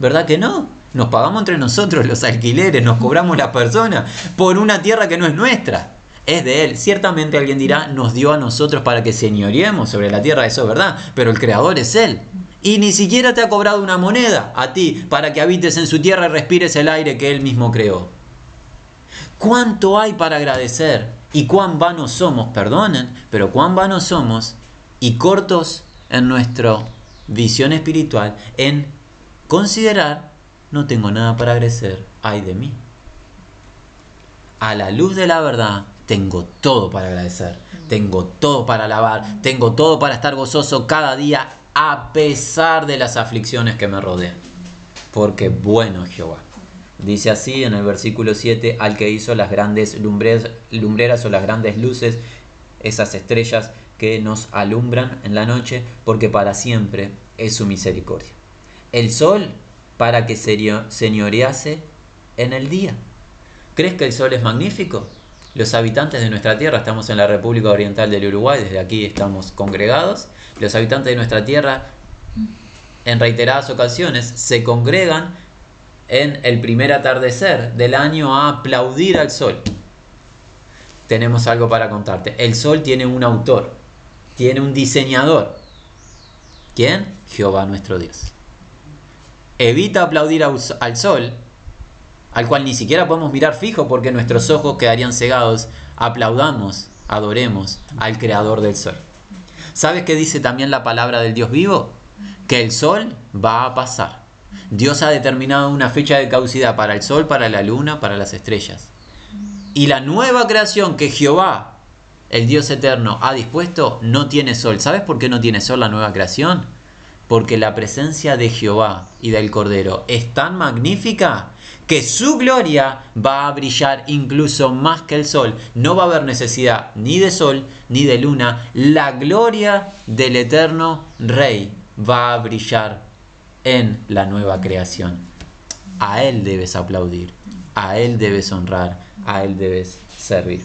¿Verdad que no? Nos pagamos entre nosotros los alquileres, nos cobramos la persona por una tierra que no es nuestra es de Él. Ciertamente alguien dirá, nos dio a nosotros para que señoreemos sobre la tierra, eso es verdad, pero el Creador es Él. Y ni siquiera te ha cobrado una moneda a ti para que habites en su tierra y respires el aire que Él mismo creó. ¿Cuánto hay para agradecer? Y cuán vanos somos, perdonen, pero cuán vanos somos y cortos en nuestra visión espiritual en considerar, no tengo nada para agradecer, ay de mí. A la luz de la verdad, tengo todo para agradecer, tengo todo para alabar, tengo todo para estar gozoso cada día a pesar de las aflicciones que me rodean. Porque bueno es Jehová. Dice así en el versículo 7, al que hizo las grandes lumbreras o las grandes luces, esas estrellas que nos alumbran en la noche, porque para siempre es su misericordia. El sol para que señorease en el día. ¿Crees que el sol es magnífico? los habitantes de nuestra tierra, estamos en la República Oriental del Uruguay, desde aquí estamos congregados, los habitantes de nuestra tierra en reiteradas ocasiones se congregan en el primer atardecer del año a aplaudir al sol. Tenemos algo para contarte. El sol tiene un autor, tiene un diseñador. ¿Quién? Jehová nuestro Dios. Evita aplaudir al sol al cual ni siquiera podemos mirar fijo porque nuestros ojos quedarían cegados, aplaudamos, adoremos al Creador del Sol. ¿Sabes qué dice también la palabra del Dios vivo? Que el sol va a pasar. Dios ha determinado una fecha de caducidad para el sol, para la luna, para las estrellas. Y la nueva creación que Jehová, el Dios eterno, ha dispuesto no tiene sol. ¿Sabes por qué no tiene sol la nueva creación? Porque la presencia de Jehová y del Cordero es tan magnífica que su gloria va a brillar incluso más que el sol. No va a haber necesidad ni de sol ni de luna. La gloria del eterno Rey va a brillar en la nueva creación. A Él debes aplaudir, a Él debes honrar, a Él debes servir.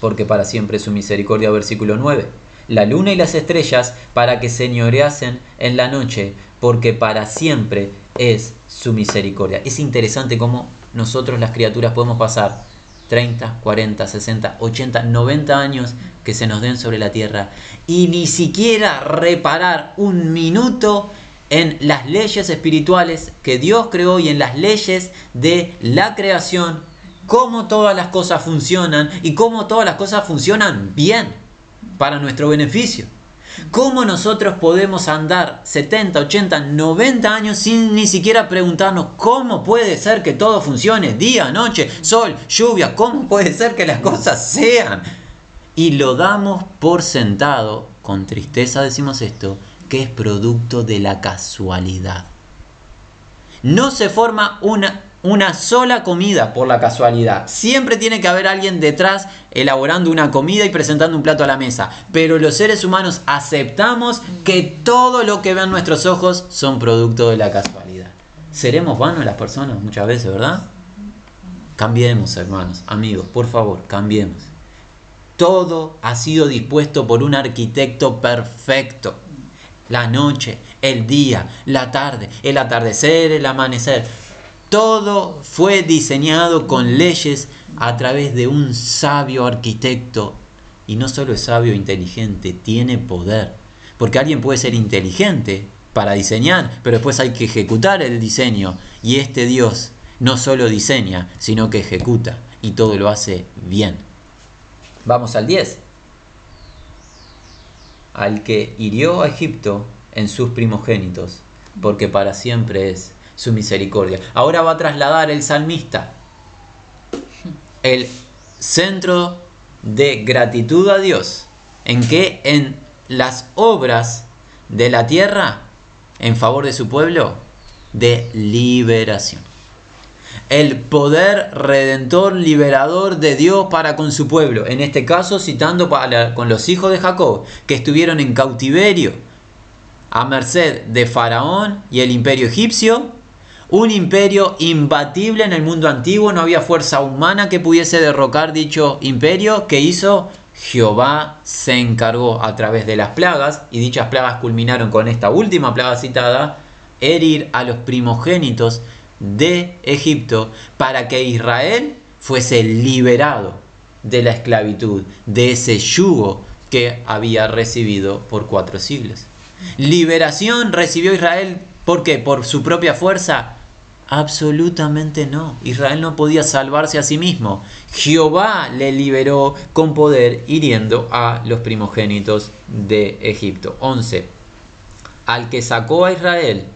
Porque para siempre es su misericordia, versículo 9. La luna y las estrellas para que señoreasen en la noche, porque para siempre es su misericordia. Es interesante cómo nosotros las criaturas podemos pasar 30, 40, 60, 80, 90 años que se nos den sobre la tierra y ni siquiera reparar un minuto en las leyes espirituales que Dios creó y en las leyes de la creación, cómo todas las cosas funcionan y cómo todas las cosas funcionan bien para nuestro beneficio. ¿Cómo nosotros podemos andar 70, 80, 90 años sin ni siquiera preguntarnos cómo puede ser que todo funcione día, noche, sol, lluvia? ¿Cómo puede ser que las cosas sean? Y lo damos por sentado, con tristeza decimos esto, que es producto de la casualidad. No se forma una una sola comida por la casualidad. Siempre tiene que haber alguien detrás elaborando una comida y presentando un plato a la mesa. Pero los seres humanos aceptamos que todo lo que vean nuestros ojos son producto de la casualidad. Seremos vanos las personas muchas veces, ¿verdad? Cambiemos, hermanos, amigos, por favor, cambiemos. Todo ha sido dispuesto por un arquitecto perfecto. La noche, el día, la tarde, el atardecer, el amanecer todo fue diseñado con leyes a través de un sabio arquitecto. Y no solo es sabio e inteligente, tiene poder. Porque alguien puede ser inteligente para diseñar, pero después hay que ejecutar el diseño. Y este Dios no solo diseña, sino que ejecuta. Y todo lo hace bien. Vamos al 10. Al que hirió a Egipto en sus primogénitos, porque para siempre es su misericordia. Ahora va a trasladar el salmista el centro de gratitud a Dios. ¿En que En las obras de la tierra en favor de su pueblo de liberación. El poder redentor liberador de Dios para con su pueblo. En este caso citando para, con los hijos de Jacob que estuvieron en cautiverio a merced de Faraón y el imperio egipcio un imperio imbatible en el mundo antiguo, no había fuerza humana que pudiese derrocar dicho imperio. que hizo? Jehová se encargó a través de las plagas, y dichas plagas culminaron con esta última plaga citada, herir a los primogénitos de Egipto para que Israel fuese liberado de la esclavitud, de ese yugo que había recibido por cuatro siglos. Liberación recibió Israel, ¿por qué? ¿Por su propia fuerza? Absolutamente no. Israel no podía salvarse a sí mismo. Jehová le liberó con poder hiriendo a los primogénitos de Egipto. 11. Al que sacó a Israel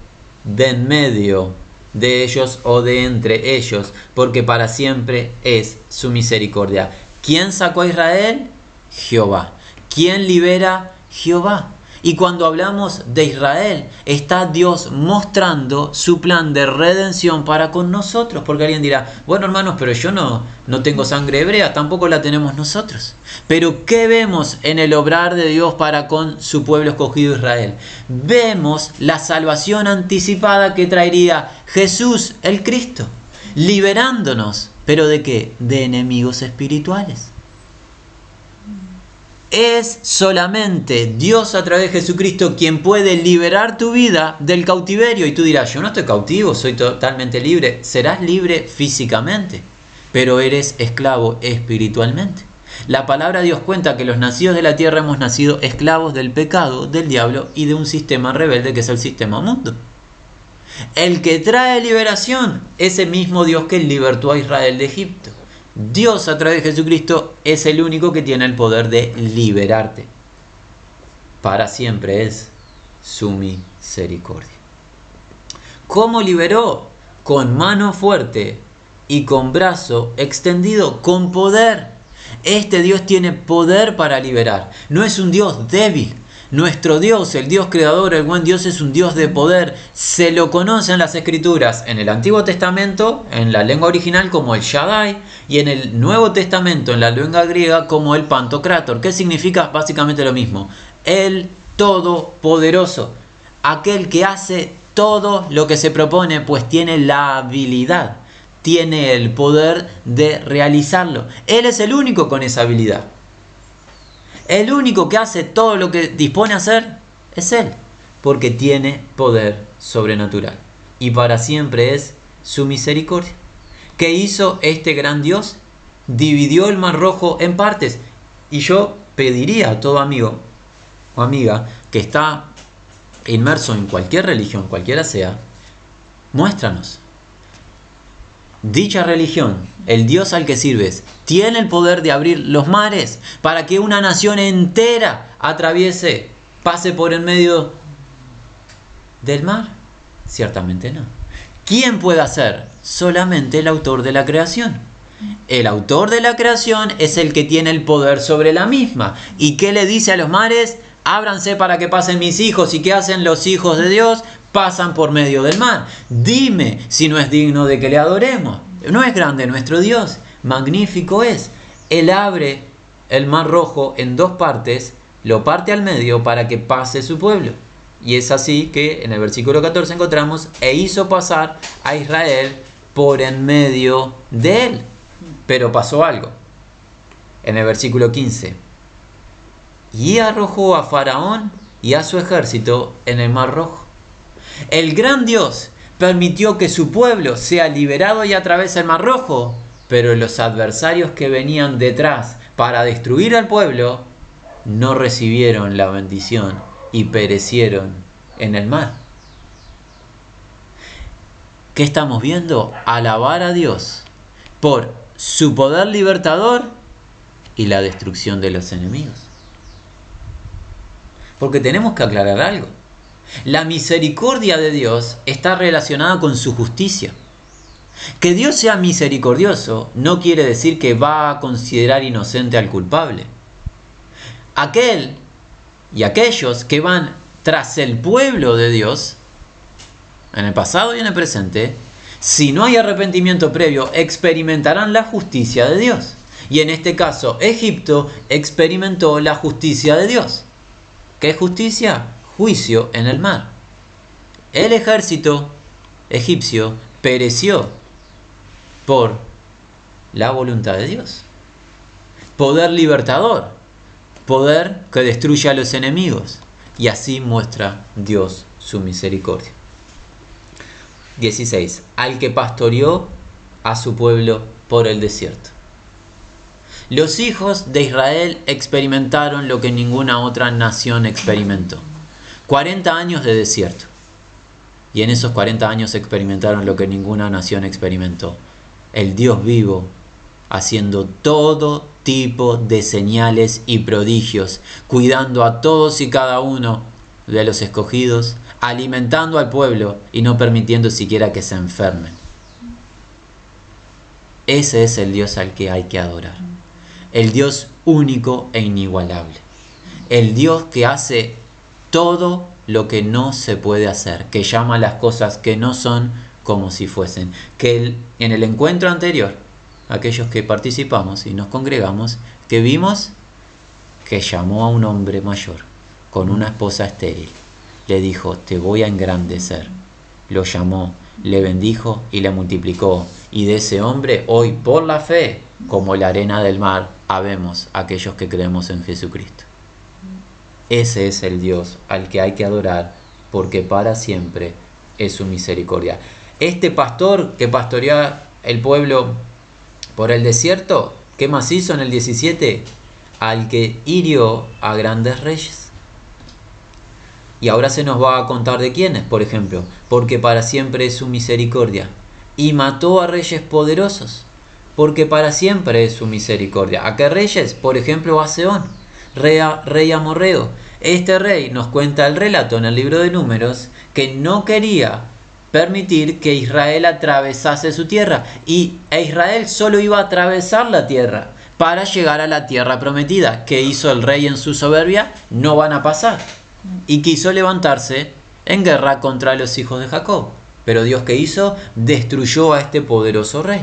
de en medio de ellos o de entre ellos, porque para siempre es su misericordia. ¿Quién sacó a Israel? Jehová. ¿Quién libera? Jehová. Y cuando hablamos de Israel, está Dios mostrando su plan de redención para con nosotros. Porque alguien dirá, bueno hermanos, pero yo no, no tengo sangre hebrea, tampoco la tenemos nosotros. Pero ¿qué vemos en el obrar de Dios para con su pueblo escogido Israel? Vemos la salvación anticipada que traería Jesús el Cristo, liberándonos. ¿Pero de qué? De enemigos espirituales. Es solamente Dios a través de Jesucristo quien puede liberar tu vida del cautiverio. Y tú dirás, yo no estoy cautivo, soy totalmente libre. Serás libre físicamente, pero eres esclavo espiritualmente. La palabra Dios cuenta que los nacidos de la tierra hemos nacido esclavos del pecado, del diablo y de un sistema rebelde que es el sistema mundo. El que trae liberación, ese mismo Dios que libertó a Israel de Egipto. Dios a través de Jesucristo es el único que tiene el poder de liberarte. Para siempre es su misericordia. ¿Cómo liberó? Con mano fuerte y con brazo extendido, con poder. Este Dios tiene poder para liberar. No es un Dios débil. Nuestro Dios, el Dios creador, el buen Dios es un Dios de poder. Se lo conoce en las escrituras, en el Antiguo Testamento, en la lengua original como el Shaddai, y en el Nuevo Testamento, en la lengua griega, como el Pantocrator. ¿Qué significa básicamente lo mismo? El Todopoderoso. Aquel que hace todo lo que se propone, pues tiene la habilidad, tiene el poder de realizarlo. Él es el único con esa habilidad. El único que hace todo lo que dispone a hacer es Él, porque tiene poder sobrenatural. Y para siempre es su misericordia. ¿Qué hizo este gran Dios? Dividió el mar rojo en partes. Y yo pediría a todo amigo o amiga que está inmerso en cualquier religión, cualquiera sea, muéstranos. Dicha religión, el Dios al que sirves, tiene el poder de abrir los mares para que una nación entera atraviese, pase por en medio del mar? Ciertamente no. ¿Quién puede hacer? Solamente el autor de la creación. El autor de la creación es el que tiene el poder sobre la misma. ¿Y qué le dice a los mares? Ábranse para que pasen mis hijos. ¿Y qué hacen los hijos de Dios? Pasan por medio del mar. Dime si no es digno de que le adoremos. ¿No es grande nuestro Dios? magnífico es. Él abre el mar rojo en dos partes, lo parte al medio para que pase su pueblo. Y es así que en el versículo 14 encontramos, e hizo pasar a Israel por en medio de él. Pero pasó algo. En el versículo 15. Y arrojó a Faraón y a su ejército en el mar rojo. El gran Dios permitió que su pueblo sea liberado y atravese el mar rojo pero los adversarios que venían detrás para destruir al pueblo no recibieron la bendición y perecieron en el mar. ¿Qué estamos viendo? Alabar a Dios por su poder libertador y la destrucción de los enemigos. Porque tenemos que aclarar algo. La misericordia de Dios está relacionada con su justicia. Que Dios sea misericordioso no quiere decir que va a considerar inocente al culpable. Aquel y aquellos que van tras el pueblo de Dios, en el pasado y en el presente, si no hay arrepentimiento previo, experimentarán la justicia de Dios. Y en este caso, Egipto experimentó la justicia de Dios. ¿Qué justicia? Juicio en el mar. El ejército egipcio pereció por la voluntad de Dios. Poder libertador, poder que destruye a los enemigos. Y así muestra Dios su misericordia. 16. Al que pastoreó a su pueblo por el desierto. Los hijos de Israel experimentaron lo que ninguna otra nación experimentó. 40 años de desierto. Y en esos 40 años experimentaron lo que ninguna nación experimentó el Dios vivo, haciendo todo tipo de señales y prodigios, cuidando a todos y cada uno de los escogidos, alimentando al pueblo y no permitiendo siquiera que se enfermen. Ese es el Dios al que hay que adorar. El Dios único e inigualable. El Dios que hace todo lo que no se puede hacer, que llama las cosas que no son como si fuesen. Que en el encuentro anterior, aquellos que participamos y nos congregamos, que vimos que llamó a un hombre mayor con una esposa estéril. Le dijo, te voy a engrandecer. Lo llamó, le bendijo y le multiplicó. Y de ese hombre, hoy por la fe, como la arena del mar, habemos aquellos que creemos en Jesucristo. Ese es el Dios al que hay que adorar, porque para siempre es su misericordia. Este pastor que pastoreaba el pueblo por el desierto, ¿qué más hizo en el 17? Al que hirió a grandes reyes. Y ahora se nos va a contar de quiénes, por ejemplo, porque para siempre es su misericordia. Y mató a reyes poderosos, porque para siempre es su misericordia. ¿A qué reyes? Por ejemplo, a Seón, rey, amorreo. Este rey nos cuenta el relato en el libro de números que no quería permitir que Israel atravesase su tierra. Y e Israel solo iba a atravesar la tierra para llegar a la tierra prometida. que hizo el rey en su soberbia? No van a pasar. Y quiso levantarse en guerra contra los hijos de Jacob. Pero Dios que hizo? Destruyó a este poderoso rey.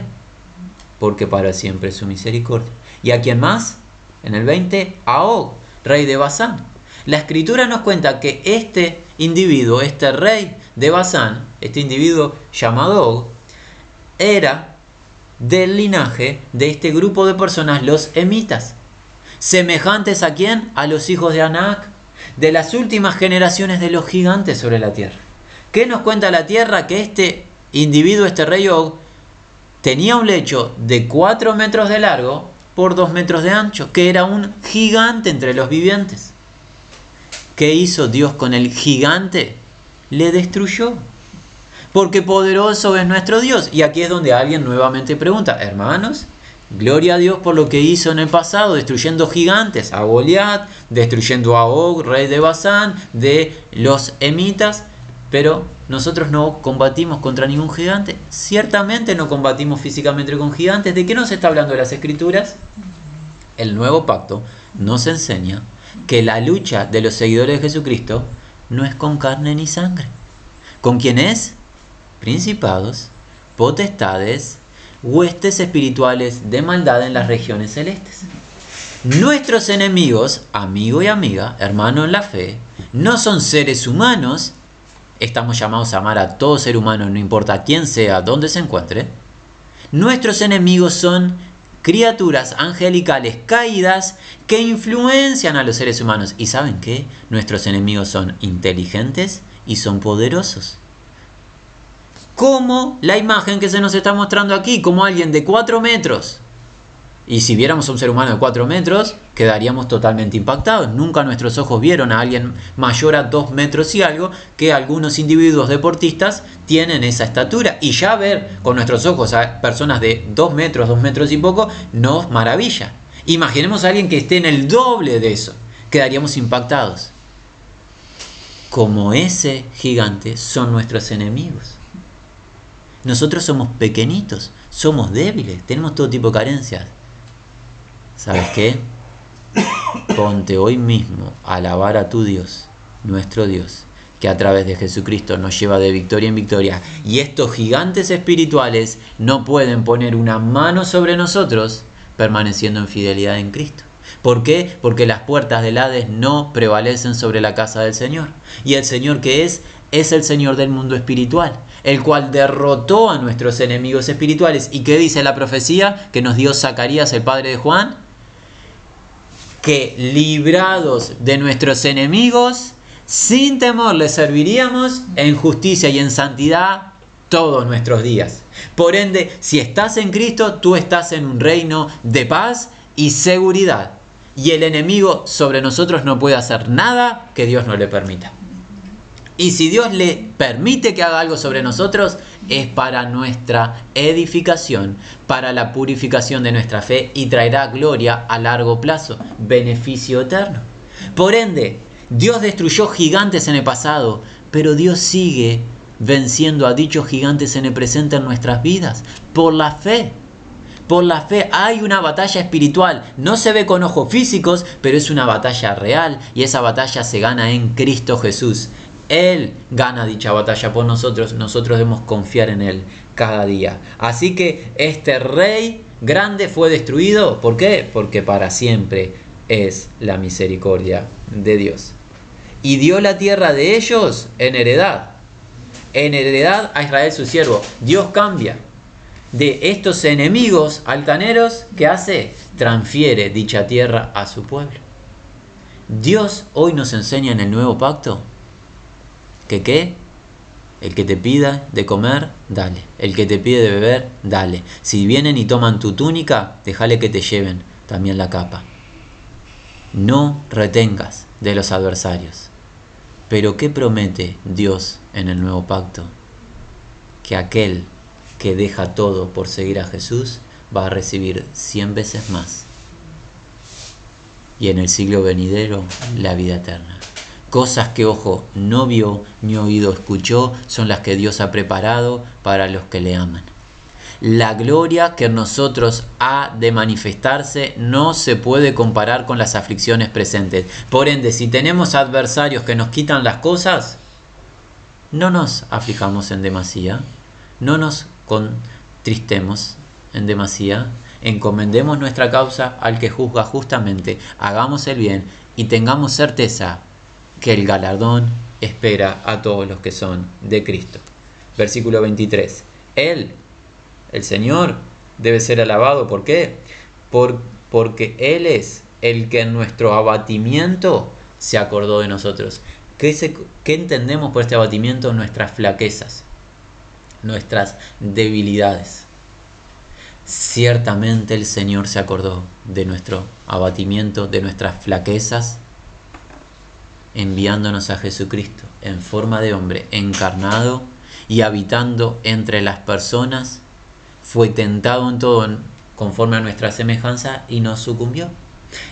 Porque para siempre es su misericordia. ¿Y a quién más? En el 20, a Og, rey de Basán. La escritura nos cuenta que este individuo, este rey de Basán, este individuo llamado Og, era del linaje de este grupo de personas, los emitas. ¿Semejantes a quién? A los hijos de Anac, de las últimas generaciones de los gigantes sobre la tierra. ¿Qué nos cuenta la tierra? Que este individuo, este rey Og, tenía un lecho de 4 metros de largo por 2 metros de ancho, que era un gigante entre los vivientes. ¿Qué hizo Dios con el gigante? Le destruyó. Porque poderoso es nuestro Dios. Y aquí es donde alguien nuevamente pregunta, hermanos, gloria a Dios por lo que hizo en el pasado, destruyendo gigantes, a Goliat, destruyendo a Og, rey de Basán, de los emitas. Pero nosotros no combatimos contra ningún gigante. Ciertamente no combatimos físicamente con gigantes. ¿De qué nos está hablando las escrituras? El nuevo pacto nos enseña que la lucha de los seguidores de Jesucristo no es con carne ni sangre. ¿Con quién es? Principados, potestades, huestes espirituales de maldad en las regiones celestes. Nuestros enemigos, amigo y amiga, hermano en la fe, no son seres humanos. Estamos llamados a amar a todo ser humano, no importa quién sea, dónde se encuentre. Nuestros enemigos son criaturas angelicales caídas que influencian a los seres humanos. ¿Y saben qué? Nuestros enemigos son inteligentes y son poderosos. Como la imagen que se nos está mostrando aquí, como alguien de 4 metros y si viéramos a un ser humano de 4 metros, quedaríamos totalmente impactados. Nunca nuestros ojos vieron a alguien mayor a 2 metros y algo, que algunos individuos deportistas tienen esa estatura. Y ya ver con nuestros ojos a personas de 2 metros, 2 metros y poco, nos maravilla. Imaginemos a alguien que esté en el doble de eso. Quedaríamos impactados. Como ese gigante son nuestros enemigos. Nosotros somos pequeñitos, somos débiles, tenemos todo tipo de carencias ¿Sabes qué? Ponte hoy mismo a alabar a tu Dios, nuestro Dios, que a través de Jesucristo nos lleva de victoria en victoria. Y estos gigantes espirituales no pueden poner una mano sobre nosotros permaneciendo en fidelidad en Cristo. ¿Por qué? Porque las puertas del Hades no prevalecen sobre la casa del Señor. Y el Señor que es, es el Señor del mundo espiritual, el cual derrotó a nuestros enemigos espirituales. ¿Y qué dice la profecía que nos dio Zacarías, el padre de Juan? Que librados de nuestros enemigos, sin temor les serviríamos en justicia y en santidad todos nuestros días. Por ende, si estás en Cristo, tú estás en un reino de paz y seguridad. Y el enemigo sobre nosotros no puede hacer nada que Dios no le permita. Y si Dios le permite que haga algo sobre nosotros, es para nuestra edificación, para la purificación de nuestra fe y traerá gloria a largo plazo, beneficio eterno. Por ende, Dios destruyó gigantes en el pasado, pero Dios sigue venciendo a dichos gigantes en el presente en nuestras vidas, por la fe. Por la fe hay una batalla espiritual. No se ve con ojos físicos, pero es una batalla real y esa batalla se gana en Cristo Jesús. Él gana dicha batalla por nosotros, nosotros debemos confiar en Él cada día. Así que este rey grande fue destruido, ¿por qué? Porque para siempre es la misericordia de Dios. Y dio la tierra de ellos en heredad. En heredad a Israel su siervo. Dios cambia de estos enemigos altaneros que hace, transfiere dicha tierra a su pueblo. Dios hoy nos enseña en el nuevo pacto ¿Que qué? El que te pida de comer, dale. El que te pide de beber, dale. Si vienen y toman tu túnica, déjale que te lleven también la capa. No retengas de los adversarios. Pero ¿qué promete Dios en el nuevo pacto? Que aquel que deja todo por seguir a Jesús va a recibir cien veces más. Y en el siglo venidero, la vida eterna Cosas que ojo no vio ni oído escuchó son las que Dios ha preparado para los que le aman. La gloria que en nosotros ha de manifestarse no se puede comparar con las aflicciones presentes. Por ende, si tenemos adversarios que nos quitan las cosas, no nos aflijamos en demasía, no nos contristemos en demasía, encomendemos nuestra causa al que juzga justamente, hagamos el bien y tengamos certeza que el galardón espera a todos los que son de Cristo. Versículo 23. Él, el Señor, debe ser alabado. ¿Por qué? Por, porque Él es el que en nuestro abatimiento se acordó de nosotros. ¿Qué, ¿Qué entendemos por este abatimiento? Nuestras flaquezas, nuestras debilidades. Ciertamente el Señor se acordó de nuestro abatimiento, de nuestras flaquezas, enviándonos a Jesucristo en forma de hombre encarnado y habitando entre las personas, fue tentado en todo conforme a nuestra semejanza y no sucumbió.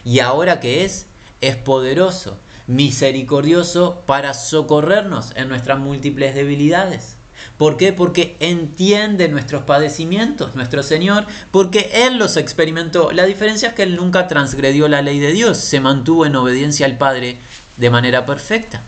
Y ahora que es, es poderoso, misericordioso para socorrernos en nuestras múltiples debilidades. ¿Por qué? Porque entiende nuestros padecimientos, nuestro Señor, porque Él los experimentó. La diferencia es que Él nunca transgredió la ley de Dios, se mantuvo en obediencia al Padre de manera perfecta.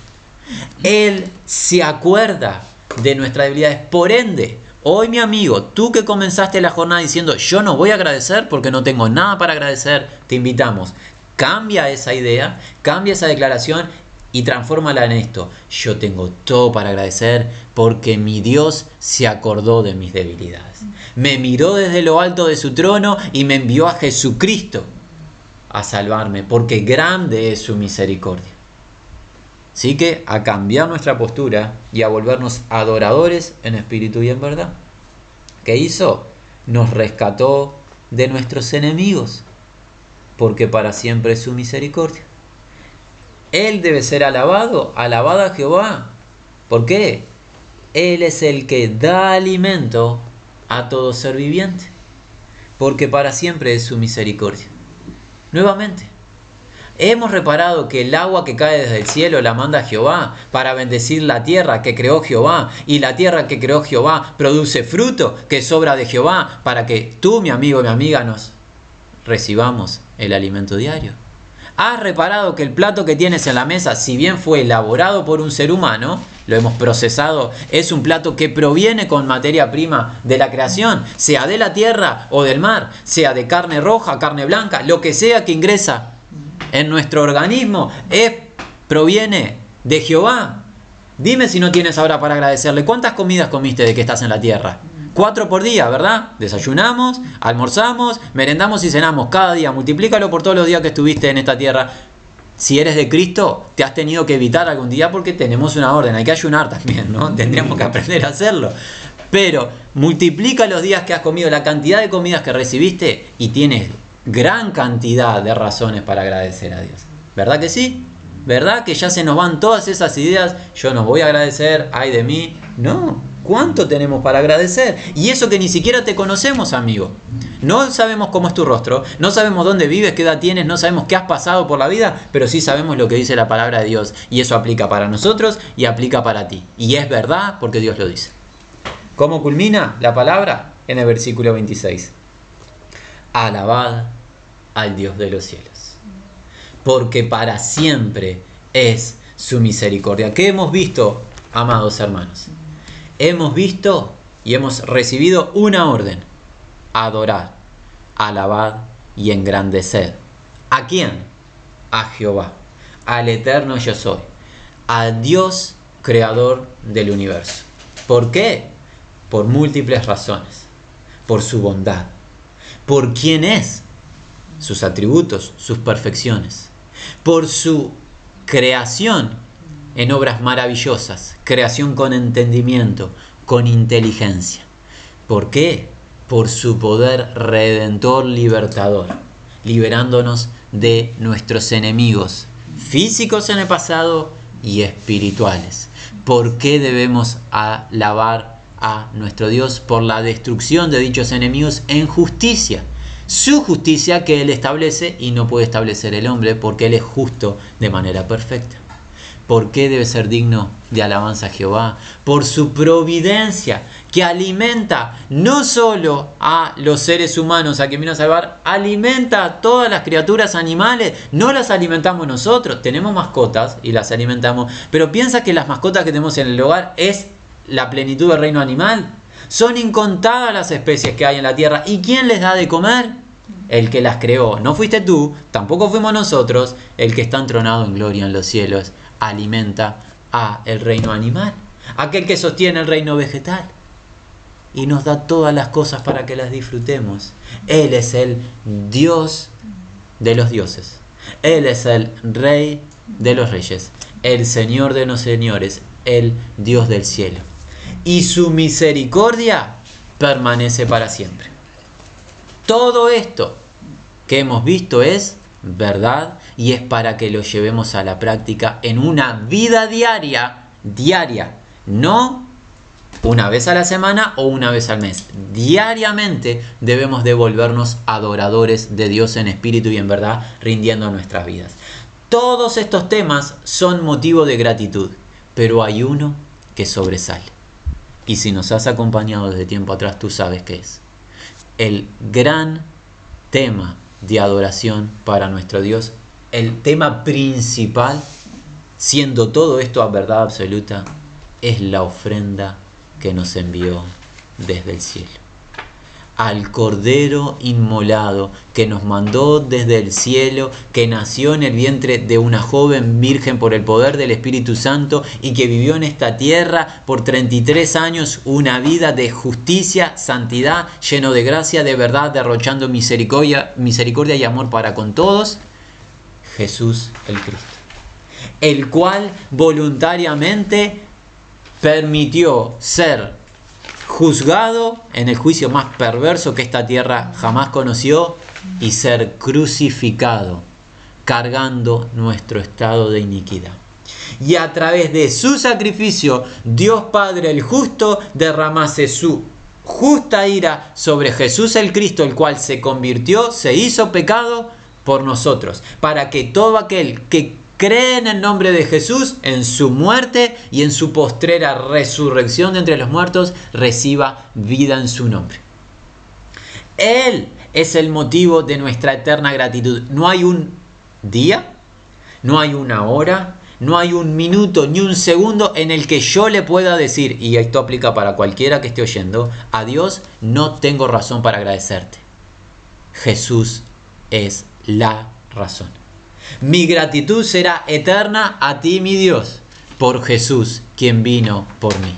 Él se acuerda de nuestras debilidades. Por ende, hoy mi amigo, tú que comenzaste la jornada diciendo yo no voy a agradecer porque no tengo nada para agradecer, te invitamos. Cambia esa idea, cambia esa declaración y transfórmala en esto. Yo tengo todo para agradecer porque mi Dios se acordó de mis debilidades. Me miró desde lo alto de su trono y me envió a Jesucristo a salvarme porque grande es su misericordia. Así que a cambiar nuestra postura y a volvernos adoradores en espíritu y en verdad. ¿Qué hizo? Nos rescató de nuestros enemigos, porque para siempre es su misericordia. Él debe ser alabado, alabada Jehová. ¿Por qué? Él es el que da alimento a todo ser viviente, porque para siempre es su misericordia. Nuevamente, Hemos reparado que el agua que cae desde el cielo la manda Jehová para bendecir la tierra que creó Jehová y la tierra que creó Jehová produce fruto que sobra de Jehová para que tú, mi amigo mi amiga, nos recibamos el alimento diario. Has reparado que el plato que tienes en la mesa, si bien fue elaborado por un ser humano, lo hemos procesado, es un plato que proviene con materia prima de la creación, sea de la tierra o del mar, sea de carne roja, carne blanca, lo que sea que ingresa en nuestro organismo proviene de Jehová. Dime si no tienes ahora para agradecerle. ¿Cuántas comidas comiste de que estás en la tierra? Cuatro por día, ¿verdad? Desayunamos, almorzamos, merendamos y cenamos cada día. Multiplícalo por todos los días que estuviste en esta tierra. Si eres de Cristo, te has tenido que evitar algún día porque tenemos una orden. Hay que ayunar también, ¿no? Tendríamos que aprender a hacerlo. Pero multiplica los días que has comido, la cantidad de comidas que recibiste y tienes gran cantidad de razones para agradecer a Dios. ¿Verdad que sí? ¿Verdad que ya se nos van todas esas ideas? Yo no voy a agradecer, ay de mí. No, ¿cuánto tenemos para agradecer? Y eso que ni siquiera te conocemos, amigo. No sabemos cómo es tu rostro, no sabemos dónde vives, qué edad tienes, no sabemos qué has pasado por la vida, pero sí sabemos lo que dice la palabra de Dios. Y eso aplica para nosotros y aplica para ti. Y es verdad porque Dios lo dice. ¿Cómo culmina la palabra? En el versículo 26. Alabad al Dios de los cielos. Porque para siempre es su misericordia. ¿Qué hemos visto, amados hermanos? Hemos visto y hemos recibido una orden. Adorar, alabar y engrandecer. ¿A quién? A Jehová, al eterno yo soy, al Dios creador del universo. ¿Por qué? Por múltiples razones. Por su bondad. Por quién es sus atributos, sus perfecciones, por su creación en obras maravillosas, creación con entendimiento, con inteligencia. ¿Por qué? Por su poder redentor libertador, liberándonos de nuestros enemigos físicos en el pasado y espirituales. ¿Por qué debemos alabar a nuestro Dios por la destrucción de dichos enemigos en justicia? Su justicia que Él establece y no puede establecer el hombre porque Él es justo de manera perfecta. ¿Por qué debe ser digno de alabanza a Jehová? Por su providencia que alimenta no solo a los seres humanos a quien vino a salvar, alimenta a todas las criaturas animales. No las alimentamos nosotros, tenemos mascotas y las alimentamos, pero piensa que las mascotas que tenemos en el hogar es la plenitud del reino animal. Son incontadas las especies que hay en la tierra. ¿Y quién les da de comer? El que las creó. No fuiste tú, tampoco fuimos nosotros. El que está entronado en gloria en los cielos alimenta a el reino animal. Aquel que sostiene el reino vegetal. Y nos da todas las cosas para que las disfrutemos. Él es el Dios de los dioses. Él es el Rey de los reyes. El Señor de los señores. El Dios del cielo y su misericordia permanece para siempre. Todo esto que hemos visto es verdad y es para que lo llevemos a la práctica en una vida diaria, diaria, no una vez a la semana o una vez al mes. Diariamente debemos devolvernos adoradores de Dios en espíritu y en verdad, rindiendo nuestras vidas. Todos estos temas son motivo de gratitud, pero hay uno que sobresale. Y si nos has acompañado desde tiempo atrás, tú sabes qué es. El gran tema de adoración para nuestro Dios, el tema principal, siendo todo esto a verdad absoluta, es la ofrenda que nos envió desde el cielo al Cordero inmolado que nos mandó desde el cielo, que nació en el vientre de una joven virgen por el poder del Espíritu Santo y que vivió en esta tierra por 33 años una vida de justicia, santidad, lleno de gracia, de verdad, derrochando misericordia, misericordia y amor para con todos, Jesús el Cristo, el cual voluntariamente permitió ser juzgado en el juicio más perverso que esta tierra jamás conoció y ser crucificado, cargando nuestro estado de iniquidad. Y a través de su sacrificio, Dios Padre el justo derramase su justa ira sobre Jesús el Cristo, el cual se convirtió, se hizo pecado por nosotros, para que todo aquel que cree en el nombre de Jesús, en su muerte y en su postrera resurrección de entre los muertos, reciba vida en su nombre. Él es el motivo de nuestra eterna gratitud. No hay un día, no hay una hora, no hay un minuto ni un segundo en el que yo le pueda decir, y esto aplica para cualquiera que esté oyendo, a Dios no tengo razón para agradecerte. Jesús es la razón. Mi gratitud será eterna a ti, mi Dios, por Jesús, quien vino por mí.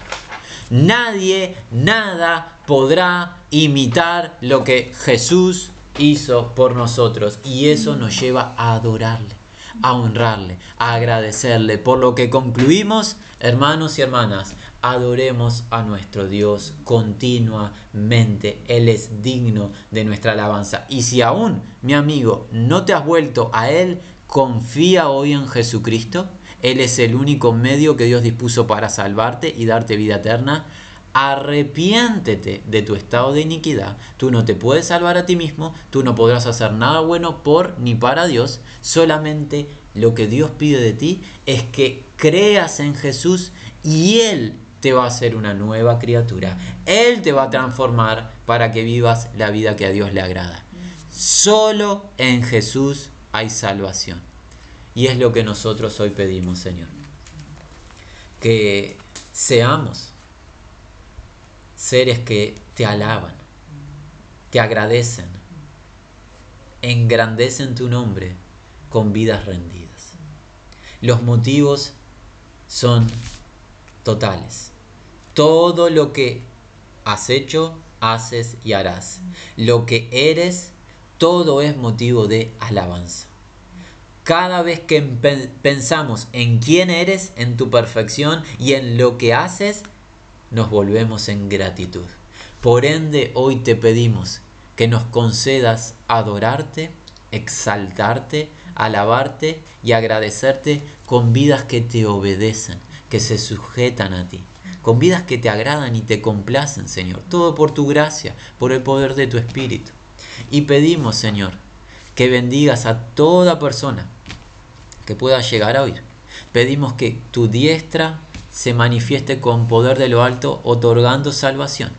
Nadie, nada podrá imitar lo que Jesús hizo por nosotros y eso nos lleva a adorarle, a honrarle, a agradecerle. Por lo que concluimos, hermanos y hermanas, adoremos a nuestro Dios continuamente. Él es digno de nuestra alabanza. Y si aún, mi amigo, no te has vuelto a Él, Confía hoy en Jesucristo. Él es el único medio que Dios dispuso para salvarte y darte vida eterna. Arrepiéntete de tu estado de iniquidad. Tú no te puedes salvar a ti mismo, tú no podrás hacer nada bueno por ni para Dios. Solamente lo que Dios pide de ti es que creas en Jesús y Él te va a hacer una nueva criatura. Él te va a transformar para que vivas la vida que a Dios le agrada. Solo en Jesús hay salvación. Y es lo que nosotros hoy pedimos, Señor. Que seamos seres que te alaban, te agradecen, engrandecen tu nombre con vidas rendidas. Los motivos son totales. Todo lo que has hecho, haces y harás. Lo que eres, todo es motivo de alabanza. Cada vez que pensamos en quién eres, en tu perfección y en lo que haces, nos volvemos en gratitud. Por ende, hoy te pedimos que nos concedas adorarte, exaltarte, alabarte y agradecerte con vidas que te obedecen, que se sujetan a ti, con vidas que te agradan y te complacen, Señor. Todo por tu gracia, por el poder de tu Espíritu. Y pedimos, Señor, que bendigas a toda persona que pueda llegar a oír. Pedimos que tu diestra se manifieste con poder de lo alto, otorgando salvación,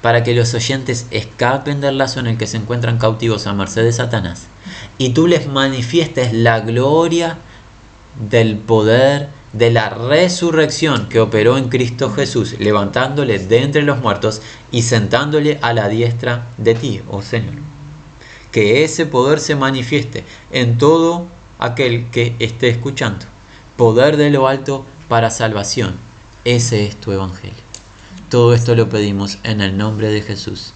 para que los oyentes escapen del lazo en el que se encuentran cautivos a merced de Satanás, y tú les manifiestes la gloria del poder de la resurrección que operó en Cristo Jesús, levantándole de entre los muertos y sentándole a la diestra de ti, oh Señor. Que ese poder se manifieste en todo aquel que esté escuchando. Poder de lo alto para salvación. Ese es tu evangelio. Todo esto lo pedimos en el nombre de Jesús.